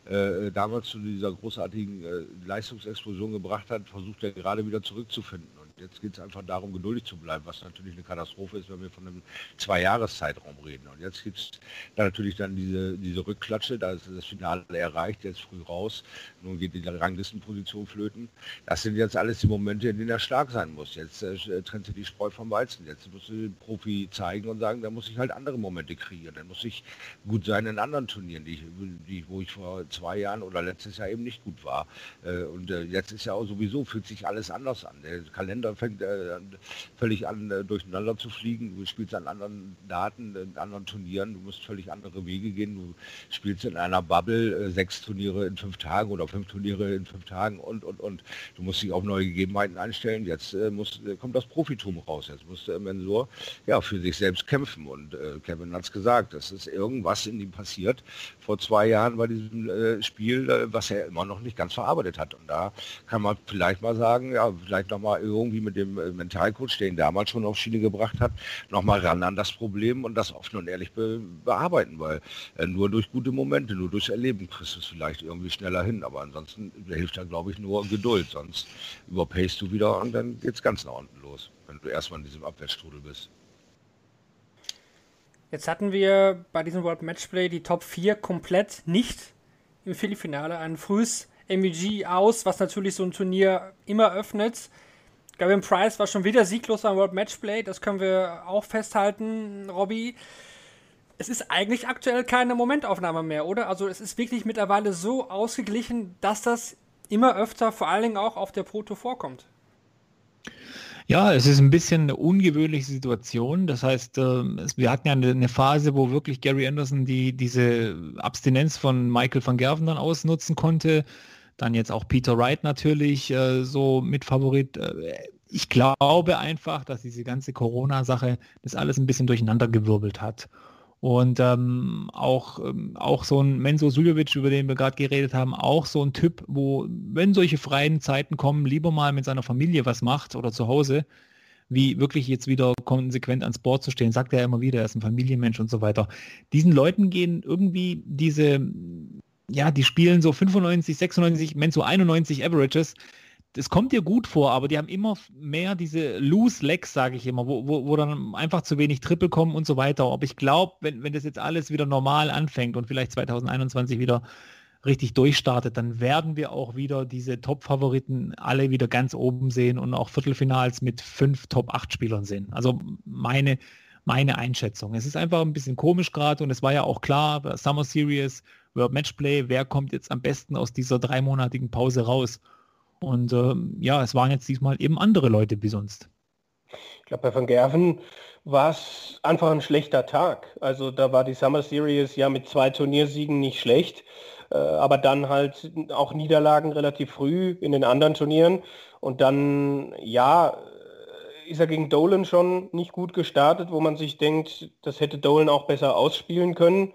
äh, damals zu dieser großartigen äh, Leistungsexplosion gebracht hat, versucht er gerade wieder zurückzufinden. Jetzt geht es einfach darum, geduldig zu bleiben, was natürlich eine Katastrophe ist, wenn wir von einem Zwei-Jahres-Zeitraum reden. Und jetzt gibt es da natürlich dann diese, diese Rückklatsche, da ist das Finale erreicht, jetzt früh raus, nun geht die Ranglistenposition flöten. Das sind jetzt alles die Momente, in denen er stark sein muss. Jetzt äh, trennt sich die Spreu vom Weizen. Jetzt muss den Profi zeigen und sagen, da muss ich halt andere Momente kreieren. Dann muss ich gut sein in anderen Turnieren, die, die, wo ich vor zwei Jahren oder letztes Jahr eben nicht gut war. Äh, und äh, jetzt ist ja auch sowieso, fühlt sich alles anders an. Der Kalender Kalender fängt äh, völlig an, äh, durcheinander zu fliegen. Du spielst an anderen Daten, in anderen Turnieren. Du musst völlig andere Wege gehen. Du spielst in einer Bubble äh, sechs Turniere in fünf Tagen oder fünf Turniere in fünf Tagen und, und, und. Du musst dich auf neue Gegebenheiten einstellen. Jetzt äh, muss, äh, kommt das Profitum raus. Jetzt muss der Mensur ja, für sich selbst kämpfen. Und äh, Kevin hat es gesagt, es ist irgendwas in ihm passiert vor zwei Jahren bei diesem Spiel, was er immer noch nicht ganz verarbeitet hat. Und da kann man vielleicht mal sagen, ja, vielleicht noch mal irgendwie mit dem äh, Mentalcoach, der ihn damals schon auf Schiene gebracht hat, nochmal ran an das Problem und das offen und ehrlich be bearbeiten, weil äh, nur durch gute Momente, nur durchs Erleben kriegst du es vielleicht irgendwie schneller hin, aber ansonsten hilft da glaube ich nur Geduld, sonst überpacest du wieder und dann geht es ganz nach unten los, wenn du erstmal in diesem Abwärtsstrudel bist. Jetzt hatten wir bei diesem World Matchplay die Top 4 komplett nicht im Viertelfinale. Ein frühes MEG aus, was natürlich so ein Turnier immer öffnet. Gavin Price war schon wieder sieglos beim World Matchplay, das können wir auch festhalten, Robby. Es ist eigentlich aktuell keine Momentaufnahme mehr, oder? Also es ist wirklich mittlerweile so ausgeglichen, dass das immer öfter, vor allen Dingen auch auf der Proto vorkommt. Ja, es ist ein bisschen eine ungewöhnliche Situation. Das heißt, ähm, wir hatten ja eine Phase, wo wirklich Gary Anderson die, diese Abstinenz von Michael van Gerven dann ausnutzen konnte. Dann jetzt auch Peter Wright natürlich äh, so mit Favorit. Äh, ich glaube einfach, dass diese ganze Corona-Sache das alles ein bisschen durcheinandergewirbelt hat. Und ähm, auch, ähm, auch so ein Menzo Suljovic, über den wir gerade geredet haben, auch so ein Typ, wo, wenn solche freien Zeiten kommen, lieber mal mit seiner Familie was macht oder zu Hause, wie wirklich jetzt wieder konsequent ans Board zu stehen, sagt er immer wieder, er ist ein Familienmensch und so weiter. Diesen Leuten gehen irgendwie diese, ja, die spielen so 95, 96, Menzo 91 Averages, das kommt dir gut vor, aber die haben immer mehr diese Loose Legs, sage ich immer, wo, wo, wo dann einfach zu wenig Triple kommen und so weiter. Ob ich glaube, wenn, wenn das jetzt alles wieder normal anfängt und vielleicht 2021 wieder richtig durchstartet, dann werden wir auch wieder diese Top-Favoriten alle wieder ganz oben sehen und auch Viertelfinals mit fünf Top-8-Spielern sehen. Also meine, meine Einschätzung. Es ist einfach ein bisschen komisch gerade und es war ja auch klar, Summer Series, World Matchplay, wer kommt jetzt am besten aus dieser dreimonatigen Pause raus? Und ähm, ja, es waren jetzt diesmal eben andere Leute wie sonst. Ich glaube, bei Van Gerven war es einfach ein schlechter Tag. Also da war die Summer Series ja mit zwei Turniersiegen nicht schlecht, äh, aber dann halt auch Niederlagen relativ früh in den anderen Turnieren. Und dann, ja, ist er gegen Dolan schon nicht gut gestartet, wo man sich denkt, das hätte Dolan auch besser ausspielen können.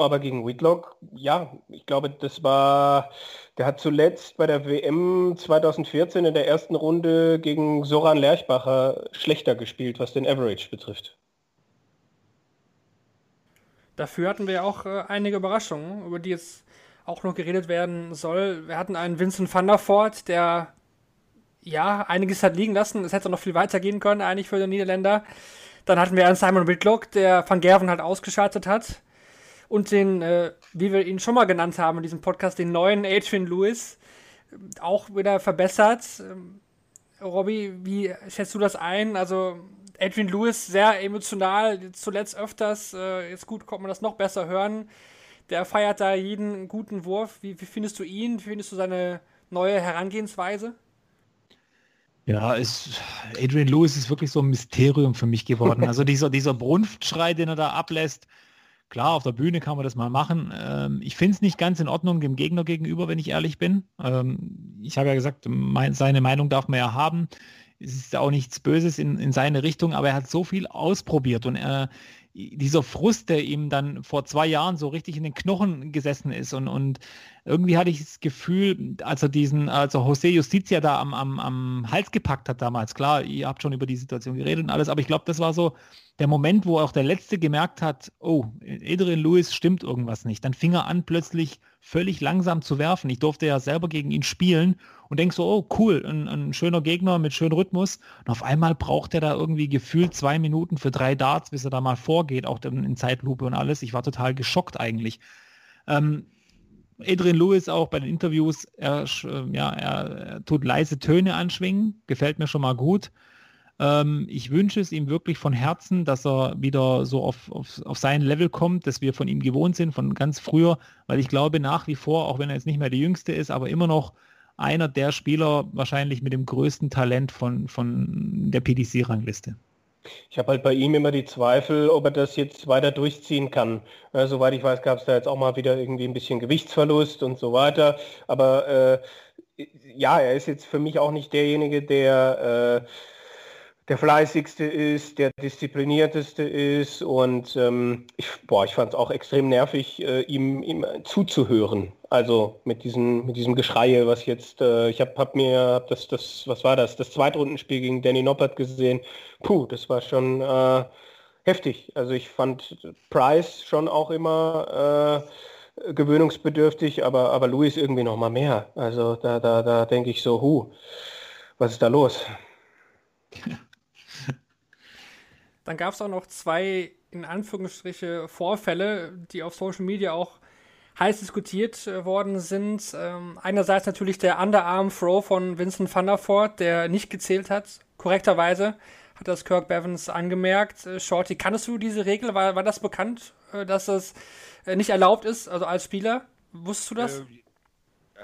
Aber gegen Whitlock, ja, ich glaube, das war, der hat zuletzt bei der WM 2014 in der ersten Runde gegen Soran Lerchbacher schlechter gespielt, was den Average betrifft. Dafür hatten wir auch äh, einige Überraschungen, über die jetzt auch noch geredet werden soll. Wir hatten einen Vincent van der Voort, der ja einiges hat liegen lassen. Es hätte noch viel weiter gehen können, eigentlich für den Niederländer. Dann hatten wir einen Simon Whitlock, der Van Gerven halt ausgeschaltet hat und den, äh, wie wir ihn schon mal genannt haben in diesem Podcast, den neuen Adrian Lewis auch wieder verbessert. Ähm, Robby, wie schätzt du das ein? Also Adrian Lewis sehr emotional, zuletzt öfters, äh, jetzt gut kommt man das noch besser hören. Der feiert da jeden guten Wurf. Wie, wie findest du ihn? Wie findest du seine neue Herangehensweise? Ja, ist, Adrian Lewis ist wirklich so ein Mysterium für mich geworden. Also dieser, dieser Brunftschrei, den er da ablässt, Klar, auf der Bühne kann man das mal machen. Ähm, ich finde es nicht ganz in Ordnung dem Gegner gegenüber, wenn ich ehrlich bin. Ähm, ich habe ja gesagt, mein, seine Meinung darf man ja haben. Es ist auch nichts Böses in, in seine Richtung, aber er hat so viel ausprobiert und er, dieser Frust, der ihm dann vor zwei Jahren so richtig in den Knochen gesessen ist und, und irgendwie hatte ich das Gefühl, als er diesen, also José Justicia da am, am, am Hals gepackt hat damals, klar, ihr habt schon über die Situation geredet und alles, aber ich glaube, das war so der Moment, wo auch der Letzte gemerkt hat, oh, Adrian Lewis stimmt irgendwas nicht. Dann fing er an, plötzlich völlig langsam zu werfen. Ich durfte ja selber gegen ihn spielen und denk so, oh cool, ein, ein schöner Gegner mit schönem Rhythmus. Und auf einmal braucht er da irgendwie gefühlt zwei Minuten für drei Darts, bis er da mal vorgeht, auch in Zeitlupe und alles. Ich war total geschockt eigentlich. Ähm, Adrian Lewis auch bei den Interviews, er, ja, er, er tut leise Töne anschwingen, gefällt mir schon mal gut. Ähm, ich wünsche es ihm wirklich von Herzen, dass er wieder so auf, auf, auf sein Level kommt, dass wir von ihm gewohnt sind, von ganz früher, weil ich glaube nach wie vor, auch wenn er jetzt nicht mehr der Jüngste ist, aber immer noch einer der Spieler wahrscheinlich mit dem größten Talent von, von der PDC-Rangliste. Ich habe halt bei ihm immer die Zweifel, ob er das jetzt weiter durchziehen kann. Ja, soweit ich weiß, gab es da jetzt auch mal wieder irgendwie ein bisschen Gewichtsverlust und so weiter. Aber äh, ja, er ist jetzt für mich auch nicht derjenige, der äh, der fleißigste ist, der disziplinierteste ist und ähm, ich, boah, ich fand es auch extrem nervig, äh, ihm, ihm zuzuhören. Also mit diesem, mit diesem Geschreie, was jetzt, äh, ich habe hab mir hab das, das, was war das, das Zweitrundenspiel gegen Danny Noppert gesehen. Puh, das war schon äh, heftig. Also ich fand Price schon auch immer äh, gewöhnungsbedürftig, aber, aber Louis irgendwie noch mal mehr. Also da, da, da denke ich so, hu, was ist da los? Dann gab es auch noch zwei, in Anführungsstriche, Vorfälle, die auf Social Media auch heiß diskutiert äh, worden sind. Ähm, einerseits natürlich der Underarm-Throw von Vincent van der Voort, der nicht gezählt hat, korrekterweise hat das Kirk Bevins angemerkt. Äh, Shorty, kannst du diese Regel? War, war das bekannt, äh, dass das nicht erlaubt ist, also als Spieler? Wusstest du das? Äh,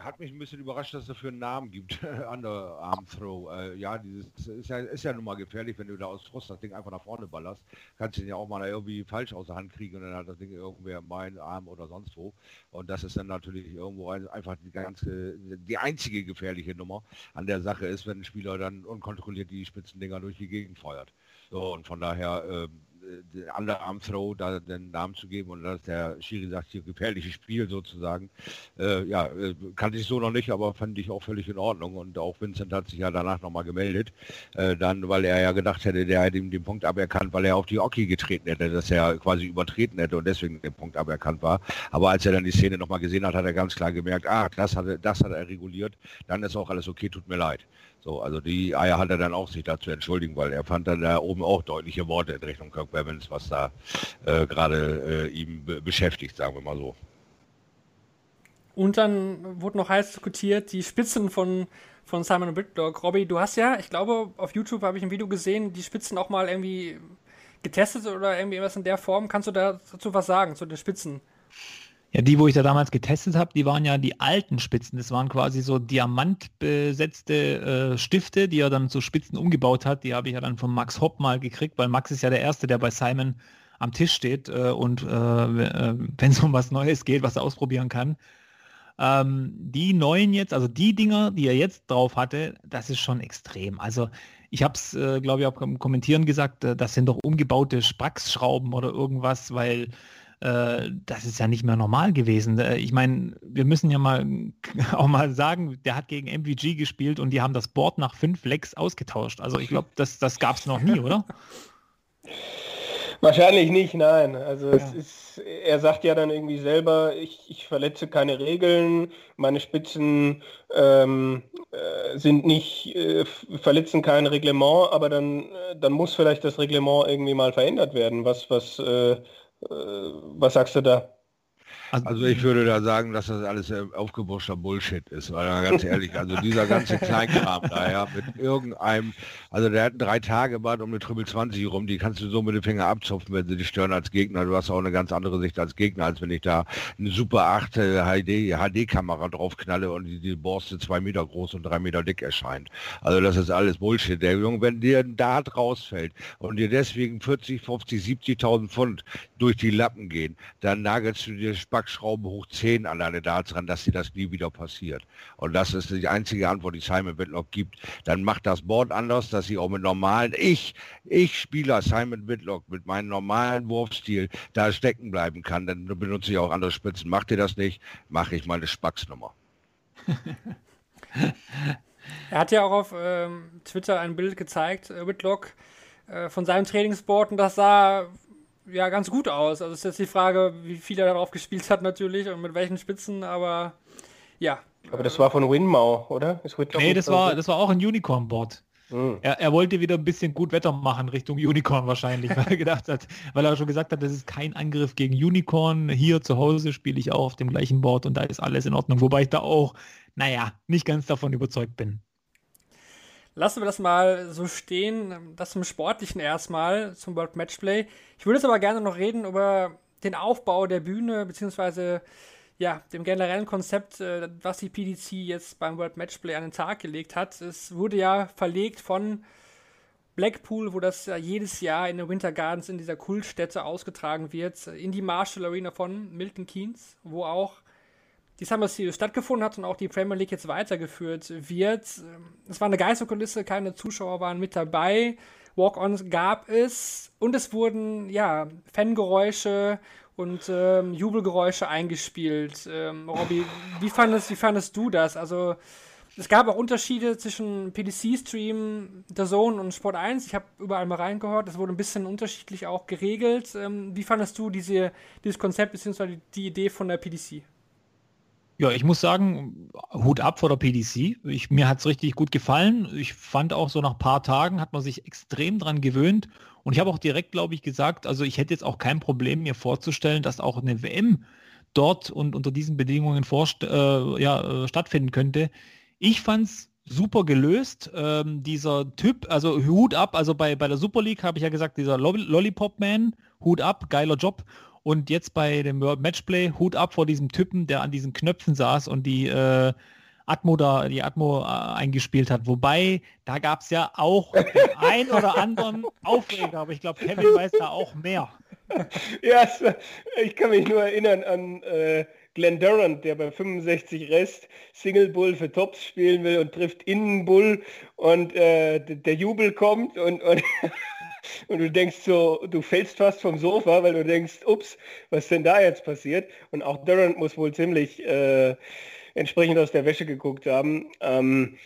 hat mich ein bisschen überrascht, dass es dafür einen Namen gibt, Underarm Throw. Äh, ja, dieses ist ja, ist ja nun mal gefährlich, wenn du da aus Frust das Ding einfach nach vorne ballerst. Kannst du den ja auch mal irgendwie falsch aus der Hand kriegen und dann hat das Ding irgendwer mein Arm oder sonst wo. Und das ist dann natürlich irgendwo ein, einfach die ganze, die einzige gefährliche Nummer an der Sache ist, wenn ein Spieler dann unkontrolliert die Spitzendinger durch die Gegend feuert. So, und von daher, äh, Underarm-Throw da den Namen zu geben und dass der Schiri sagt, hier gefährliches Spiel sozusagen. Äh, ja, äh, kannte ich so noch nicht, aber fand ich auch völlig in Ordnung. Und auch Vincent hat sich ja danach nochmal gemeldet, äh, dann, weil er ja gedacht hätte, der hätte ihm den Punkt aberkannt, weil er auf die Oki getreten hätte, dass er quasi übertreten hätte und deswegen der Punkt aberkannt war. Aber als er dann die Szene nochmal gesehen hat, hat er ganz klar gemerkt, ah, das hat, das hat er reguliert, dann ist auch alles okay, tut mir leid. So, also die Eier hat er dann auch sich dazu entschuldigen, weil er fand dann da oben auch deutliche Worte in Richtung Kirk Bevins, was da äh, gerade äh, ihm beschäftigt, sagen wir mal so. Und dann wurde noch heiß diskutiert, die Spitzen von, von Simon Whitlock. Robby, du hast ja, ich glaube, auf YouTube habe ich ein Video gesehen, die Spitzen auch mal irgendwie getestet oder irgendwie was in der Form. Kannst du dazu was sagen, zu den Spitzen? Ja, die, wo ich da damals getestet habe, die waren ja die alten Spitzen. Das waren quasi so diamantbesetzte äh, Stifte, die er dann zu Spitzen umgebaut hat. Die habe ich ja dann von Max Hopp mal gekriegt, weil Max ist ja der Erste, der bei Simon am Tisch steht äh, und äh, äh wenn es um was Neues geht, was er ausprobieren kann. Ähm, die neuen jetzt, also die Dinger, die er jetzt drauf hatte, das ist schon extrem. Also ich habe es, äh, glaube ich, auch im Kommentieren gesagt, äh, das sind doch umgebaute Spraxschrauben oder irgendwas, weil äh, das ist ja nicht mehr normal gewesen. Äh, ich meine, wir müssen ja mal auch mal sagen, der hat gegen MVG gespielt und die haben das Board nach fünf Lecks ausgetauscht. Also ich glaube, das, das gab es noch nie, oder? Wahrscheinlich nicht, nein. Also ja. es ist, er sagt ja dann irgendwie selber, ich, ich verletze keine Regeln, meine Spitzen ähm, äh, sind nicht, äh, verletzen kein Reglement, aber dann, dann muss vielleicht das Reglement irgendwie mal verändert werden, was, was äh, was sagst du da? Also, also ich würde da sagen, dass das alles äh, aufgeburschter Bullshit ist, weil ganz ehrlich, also dieser ganze Kleinkram daher mit irgendeinem, also der hat drei Tage Bad um eine Triple 20 rum, die kannst du so mit dem Finger abzupfen, wenn sie dich stören als Gegner. Du hast auch eine ganz andere Sicht als Gegner, als wenn ich da eine Super 8 HD, HD-Kamera draufknalle und die, die Borste zwei Meter groß und drei Meter dick erscheint. Also das ist alles Bullshit. Der Junge, wenn dir ein Dart rausfällt und dir deswegen 40, 50, 70.000 Pfund durch die Lappen gehen, dann nagelst du dir Spackschrauben hoch 10 an deine Darts ran, dass dir das nie wieder passiert. Und das ist die einzige Antwort, die Simon Whitlock gibt. Dann macht das Board anders, dass ich auch mit normalen, ich, ich Spieler Simon Whitlock mit meinem normalen Wurfstil da stecken bleiben kann. Dann benutze ich auch andere Spitzen. Macht ihr das nicht, mache ich meine Spacksnummer. er hat ja auch auf ähm, Twitter ein Bild gezeigt, äh, Whitlock, äh, von seinem Trainingsboard und das sah ja ganz gut aus. Also ist jetzt die Frage, wie viel er darauf gespielt hat natürlich und mit welchen Spitzen, aber ja. Aber das war von Winmau, oder? nee, das war, das war auch ein Unicorn-Board. Mhm. Er, er, wollte wieder ein bisschen gut Wetter machen Richtung Unicorn wahrscheinlich, weil er gedacht hat, weil er schon gesagt hat, das ist kein Angriff gegen Unicorn. Hier zu Hause spiele ich auch auf dem gleichen Board und da ist alles in Ordnung. Wobei ich da auch, naja, nicht ganz davon überzeugt bin. Lassen wir das mal so stehen. Das zum Sportlichen erstmal, zum World Matchplay. Ich würde jetzt aber gerne noch reden über den Aufbau der Bühne, beziehungsweise ja, dem generellen Konzept, äh, was die PDC jetzt beim World Matchplay an den Tag gelegt hat. Es wurde ja verlegt von Blackpool, wo das jedes Jahr in den Winter Gardens in dieser Kultstätte ausgetragen wird, in die Marshall Arena von Milton Keynes, wo auch die Summer Series stattgefunden hat und auch die Premier League jetzt weitergeführt wird. Es war eine Geisterkulisse, keine Zuschauer waren mit dabei Walk-ons gab es und es wurden ja Fangeräusche und ähm, Jubelgeräusche eingespielt. Ähm, Robby, wie fandest, wie fandest du das? Also es gab auch Unterschiede zwischen PDC-Stream, der Zone und Sport 1. Ich habe überall mal reingehört. Das wurde ein bisschen unterschiedlich auch geregelt. Ähm, wie fandest du diese, dieses Konzept bzw. die Idee von der PDC? Ja, ich muss sagen, Hut ab vor der PDC. Ich, mir hat es richtig gut gefallen. Ich fand auch so nach ein paar Tagen hat man sich extrem dran gewöhnt. Und ich habe auch direkt, glaube ich, gesagt, also ich hätte jetzt auch kein Problem, mir vorzustellen, dass auch eine WM dort und unter diesen Bedingungen äh, ja, äh, stattfinden könnte. Ich fand es super gelöst. Ähm, dieser Typ, also Hut ab, also bei, bei der Super League habe ich ja gesagt, dieser Lollipop Man, Hut ab, geiler Job. Und jetzt bei dem World Matchplay, Hut ab vor diesem Typen, der an diesen Knöpfen saß und die äh, Atmo da, die Atmo äh, eingespielt hat. Wobei, da gab es ja auch ein oder anderen Aufreger, aber ich glaube, Kevin weiß da auch mehr. Ja, ich kann mich nur erinnern an äh, Glenn Durant, der bei 65 Rest Single Bull für Tops spielen will und trifft Innen Bull und äh, der Jubel kommt und, und, und du denkst so, du fällst fast vom Sofa, weil du denkst, ups, was denn da jetzt passiert? Und auch Durant muss wohl ziemlich äh, entsprechend aus der Wäsche geguckt haben. Ähm,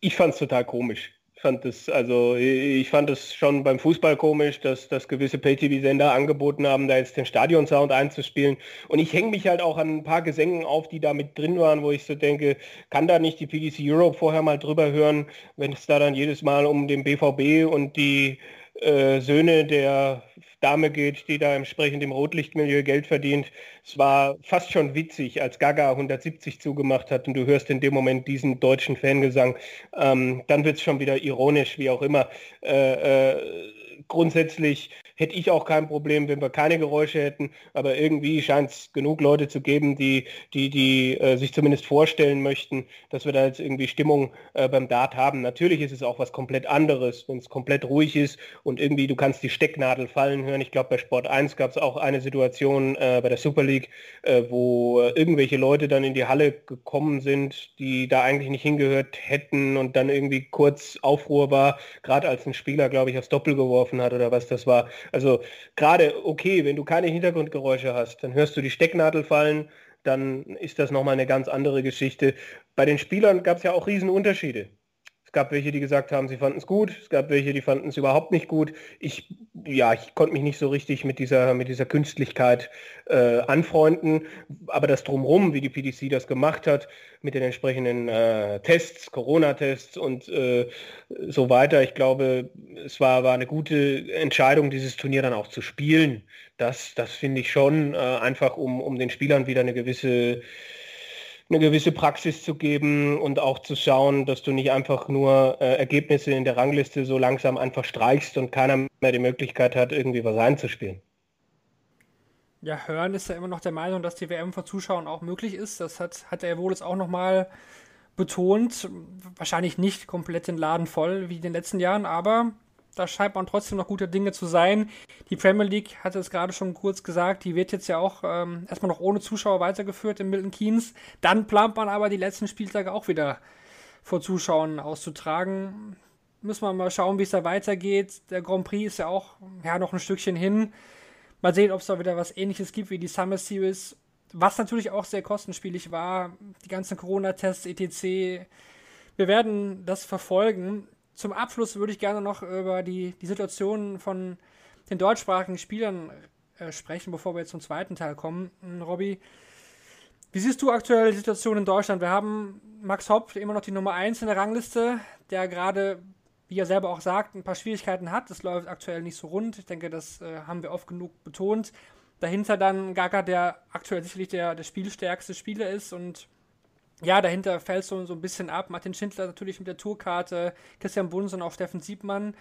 ich fand es total komisch fand es, also ich fand es schon beim Fußball komisch, dass, dass gewisse Pay-TV-Sender angeboten haben, da jetzt den Stadionsound einzuspielen. Und ich hänge mich halt auch an ein paar Gesängen auf, die da mit drin waren, wo ich so denke, kann da nicht die PDC Europe vorher mal drüber hören, wenn es da dann jedes Mal um den BVB und die äh, Söhne der Dame geht, die da entsprechend im Rotlichtmilieu Geld verdient. Es war fast schon witzig, als Gaga 170 zugemacht hat und du hörst in dem Moment diesen deutschen Fangesang. Ähm, dann wird es schon wieder ironisch, wie auch immer. Äh, äh, grundsätzlich hätte ich auch kein Problem, wenn wir keine Geräusche hätten, aber irgendwie scheint es genug Leute zu geben, die, die, die äh, sich zumindest vorstellen möchten, dass wir da jetzt irgendwie Stimmung äh, beim Dart haben. Natürlich ist es auch was komplett anderes, wenn es komplett ruhig ist und irgendwie du kannst die Stecknadel fallen hören. Ich glaube, bei Sport 1 gab es auch eine Situation äh, bei der Super League, äh, wo äh, irgendwelche Leute dann in die Halle gekommen sind, die da eigentlich nicht hingehört hätten und dann irgendwie kurz Aufruhr war, gerade als ein Spieler, glaube ich, aufs Doppel geworfen hat oder was das war. Also gerade okay, wenn du keine Hintergrundgeräusche hast, dann hörst du die Stecknadel fallen, dann ist das nochmal eine ganz andere Geschichte. Bei den Spielern gab es ja auch Riesenunterschiede gab welche, die gesagt haben, sie fanden es gut. Es gab welche, die fanden es überhaupt nicht gut. Ich, ja, ich konnte mich nicht so richtig mit dieser, mit dieser Künstlichkeit äh, anfreunden. Aber das Drumherum, wie die PDC das gemacht hat, mit den entsprechenden äh, Tests, Corona-Tests und äh, so weiter, ich glaube, es war, war eine gute Entscheidung, dieses Turnier dann auch zu spielen. Das, das finde ich schon, äh, einfach um, um den Spielern wieder eine gewisse eine gewisse Praxis zu geben und auch zu schauen, dass du nicht einfach nur äh, Ergebnisse in der Rangliste so langsam einfach streichst und keiner mehr die Möglichkeit hat, irgendwie was einzuspielen. Ja, Hören ist ja immer noch der Meinung, dass die WM vor Zuschauern auch möglich ist. Das hat, hat er wohl jetzt auch nochmal betont. Wahrscheinlich nicht komplett den Laden voll wie in den letzten Jahren, aber da scheint man trotzdem noch gute Dinge zu sein. Die Premier League hatte es gerade schon kurz gesagt, die wird jetzt ja auch ähm, erstmal noch ohne Zuschauer weitergeführt in Milton Keynes. Dann plant man aber die letzten Spieltage auch wieder vor Zuschauern auszutragen. Müssen wir mal schauen, wie es da weitergeht. Der Grand Prix ist ja auch ja, noch ein Stückchen hin. Mal sehen, ob es da wieder was ähnliches gibt wie die Summer Series. Was natürlich auch sehr kostenspielig war. Die ganzen Corona-Tests, etc. Wir werden das verfolgen zum Abschluss würde ich gerne noch über die, die Situation von den deutschsprachigen Spielern äh, sprechen, bevor wir jetzt zum zweiten Teil kommen. Hm, Robby, wie siehst du aktuell die Situation in Deutschland? Wir haben Max Hopp immer noch die Nummer 1 in der Rangliste, der gerade, wie er selber auch sagt, ein paar Schwierigkeiten hat. Das läuft aktuell nicht so rund. Ich denke, das äh, haben wir oft genug betont. Dahinter dann Gaga, der aktuell sicherlich der, der spielstärkste Spieler ist und ja, dahinter fällt so, so ein bisschen ab. Martin Schindler natürlich mit der Tourkarte, Christian Bunsen auch Steffen Siebmann.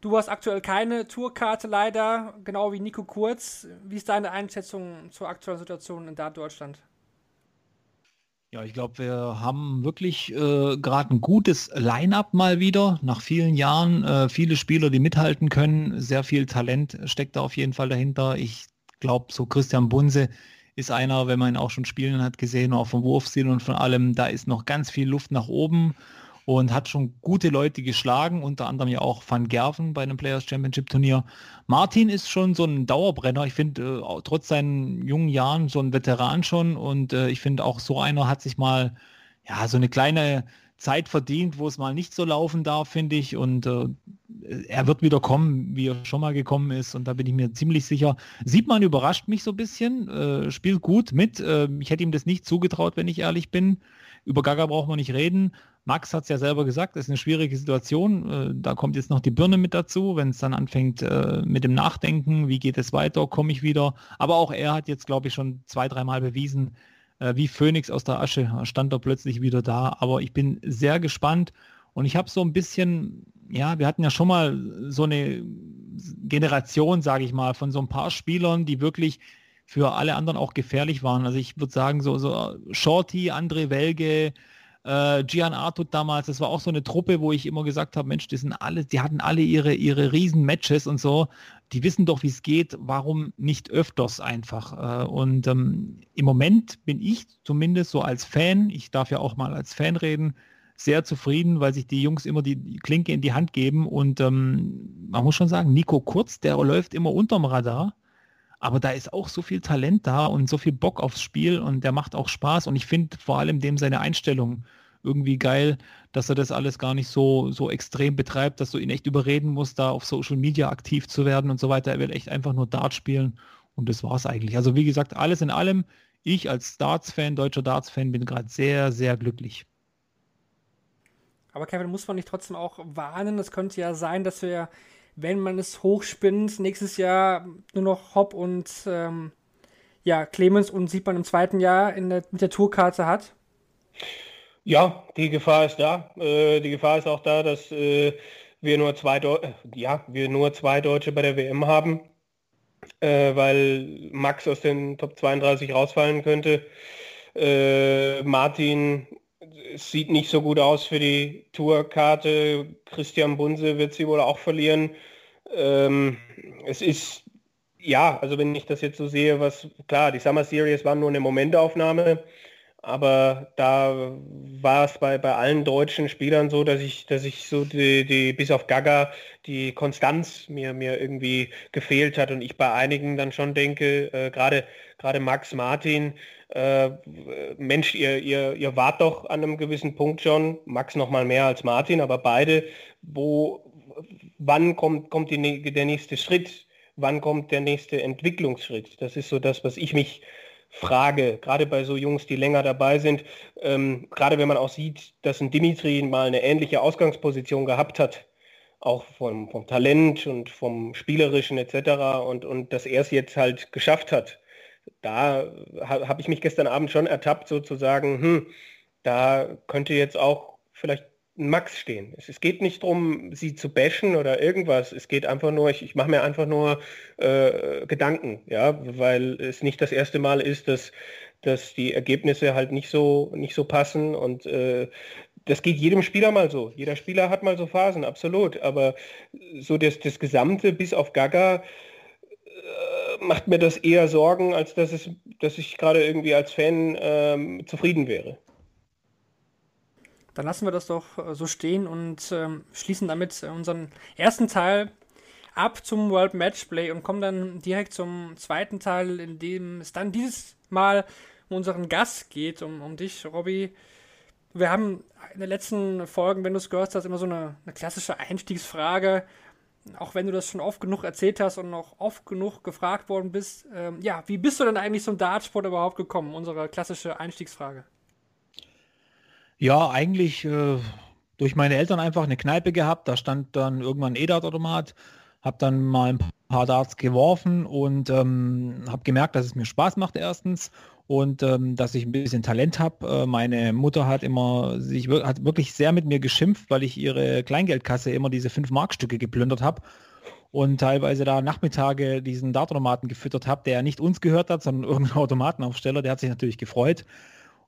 Du hast aktuell keine Tourkarte leider, genau wie Nico Kurz. Wie ist deine Einschätzung zur aktuellen Situation in Dart Deutschland? Ja, ich glaube, wir haben wirklich äh, gerade ein gutes Line-up mal wieder. Nach vielen Jahren äh, viele Spieler, die mithalten können. Sehr viel Talent steckt da auf jeden Fall dahinter. Ich glaube, so Christian Bunse ist einer, wenn man ihn auch schon spielen hat, gesehen, auch vom Wurfstil und von allem, da ist noch ganz viel Luft nach oben. und hat schon gute Leute geschlagen, unter anderem ja auch Van Gerven bei einem Players Championship Turnier. Martin ist schon so ein Dauerbrenner. Ich finde, äh, trotz seinen jungen Jahren so ein Veteran schon und äh, ich finde auch so einer hat sich mal ja so eine kleine Zeit verdient, wo es mal nicht so laufen darf, finde ich. Und äh, er wird wieder kommen, wie er schon mal gekommen ist. Und da bin ich mir ziemlich sicher. Sieht man überrascht mich so ein bisschen, äh, spielt gut mit. Äh, ich hätte ihm das nicht zugetraut, wenn ich ehrlich bin. Über Gaga braucht man nicht reden. Max hat es ja selber gesagt, das ist eine schwierige Situation. Äh, da kommt jetzt noch die Birne mit dazu, wenn es dann anfängt äh, mit dem Nachdenken, wie geht es weiter, komme ich wieder. Aber auch er hat jetzt, glaube ich, schon zwei, dreimal bewiesen, äh, wie Phönix aus der Asche stand er plötzlich wieder da. Aber ich bin sehr gespannt und ich habe so ein bisschen, ja, wir hatten ja schon mal so eine Generation, sage ich mal, von so ein paar Spielern, die wirklich für alle anderen auch gefährlich waren. Also ich würde sagen, so, so Shorty, André Welge, äh, Gian Artut damals, das war auch so eine Truppe, wo ich immer gesagt habe, Mensch, die sind alle, die hatten alle ihre, ihre riesen Matches und so. Die wissen doch, wie es geht. Warum nicht öfters einfach? Äh, und ähm, im Moment bin ich zumindest so als Fan, ich darf ja auch mal als Fan reden, sehr zufrieden, weil sich die Jungs immer die Klinke in die Hand geben. Und ähm, man muss schon sagen, Nico Kurz, der läuft immer unterm Radar. Aber da ist auch so viel Talent da und so viel Bock aufs Spiel und der macht auch Spaß. Und ich finde vor allem dem seine Einstellung irgendwie geil, dass er das alles gar nicht so, so extrem betreibt, dass du ihn echt überreden musst, da auf Social Media aktiv zu werden und so weiter. Er will echt einfach nur Dart spielen und das war es eigentlich. Also wie gesagt, alles in allem, ich als Darts-Fan, deutscher Darts-Fan, bin gerade sehr, sehr glücklich. Aber Kevin, muss man nicht trotzdem auch warnen? Es könnte ja sein, dass wir wenn man es hochspinnt, nächstes Jahr nur noch Hopp und ähm, ja, Clemens und sieht man im zweiten Jahr in der, mit der Tourkarte hat? Ja, die Gefahr ist da. Äh, die Gefahr ist auch da, dass äh, wir nur zwei Deu ja, wir nur zwei Deutsche bei der WM haben, äh, weil Max aus den Top 32 rausfallen könnte. Äh, Martin sieht nicht so gut aus für die Tourkarte. Christian Bunse wird sie wohl auch verlieren. Ähm, es ist, ja, also wenn ich das jetzt so sehe, was, klar, die Summer Series waren nur eine Momentaufnahme, aber da war es bei, bei allen deutschen Spielern so, dass ich, dass ich so die, die, bis auf Gaga, die Konstanz mir, mir irgendwie gefehlt hat und ich bei einigen dann schon denke, äh, gerade gerade Max Martin, äh, Mensch, ihr, ihr, ihr wart doch an einem gewissen Punkt schon, Max noch mal mehr als Martin, aber beide, wo, wann kommt, kommt die, der nächste Schritt, wann kommt der nächste Entwicklungsschritt? Das ist so das, was ich mich frage, gerade bei so Jungs, die länger dabei sind, ähm, gerade wenn man auch sieht, dass ein Dimitri mal eine ähnliche Ausgangsposition gehabt hat, auch vom, vom Talent und vom Spielerischen etc. Und, und dass er es jetzt halt geschafft hat, da habe ich mich gestern Abend schon ertappt, sozusagen, hm, da könnte jetzt auch vielleicht Max stehen. Es, geht nicht darum, sie zu bashen oder irgendwas. Es geht einfach nur, ich, ich mache mir einfach nur äh, Gedanken, ja, weil es nicht das erste Mal ist, dass, dass die Ergebnisse halt nicht so, nicht so passen und äh, das geht jedem Spieler mal so. Jeder Spieler hat mal so Phasen, absolut. Aber so das, das Gesamte bis auf Gaga, macht mir das eher Sorgen, als dass, es, dass ich gerade irgendwie als Fan ähm, zufrieden wäre. Dann lassen wir das doch äh, so stehen und ähm, schließen damit unseren ersten Teil ab zum World Matchplay und kommen dann direkt zum zweiten Teil, in dem es dann dieses Mal um unseren Gast geht, um, um dich, Robby. Wir haben in den letzten Folgen, wenn du es gehört hast, immer so eine, eine klassische Einstiegsfrage auch wenn du das schon oft genug erzählt hast und noch oft genug gefragt worden bist, ähm, ja, wie bist du denn eigentlich zum Dartsport überhaupt gekommen? Unsere klassische Einstiegsfrage. Ja, eigentlich äh, durch meine Eltern einfach eine Kneipe gehabt. Da stand dann irgendwann ein E-Dart-Automat. Habe dann mal ein paar Darts geworfen und ähm, habe gemerkt, dass es mir Spaß macht erstens und ähm, dass ich ein bisschen Talent habe. Äh, meine Mutter hat immer sich hat wirklich sehr mit mir geschimpft, weil ich ihre Kleingeldkasse immer diese 5 Markstücke geplündert habe und teilweise da Nachmittage diesen Dartautomaten gefüttert habe, der nicht uns gehört hat, sondern irgendein Automatenaufsteller, der hat sich natürlich gefreut.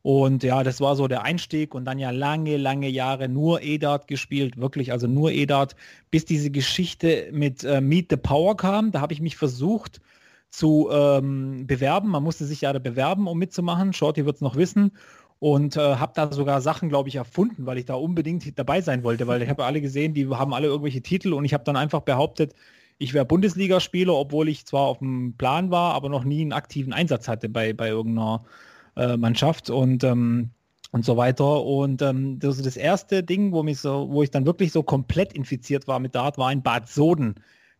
Und ja, das war so der Einstieg und dann ja lange, lange Jahre nur E-Dart gespielt, wirklich, also nur E-Dart, bis diese Geschichte mit äh, Meet the Power kam. Da habe ich mich versucht, zu ähm, bewerben. Man musste sich ja da bewerben, um mitzumachen. Shorty wird es noch wissen. und äh, habe da sogar Sachen, glaube ich, erfunden, weil ich da unbedingt dabei sein wollte, weil ich habe alle gesehen, die haben alle irgendwelche Titel und ich habe dann einfach behauptet, ich wäre Bundesligaspieler, obwohl ich zwar auf dem Plan war, aber noch nie einen aktiven Einsatz hatte bei, bei irgendeiner äh, Mannschaft und ähm, und so weiter. Und ähm, das, das erste Ding, wo, mich so, wo ich dann wirklich so komplett infiziert war mit Dart, war in Bad Soden,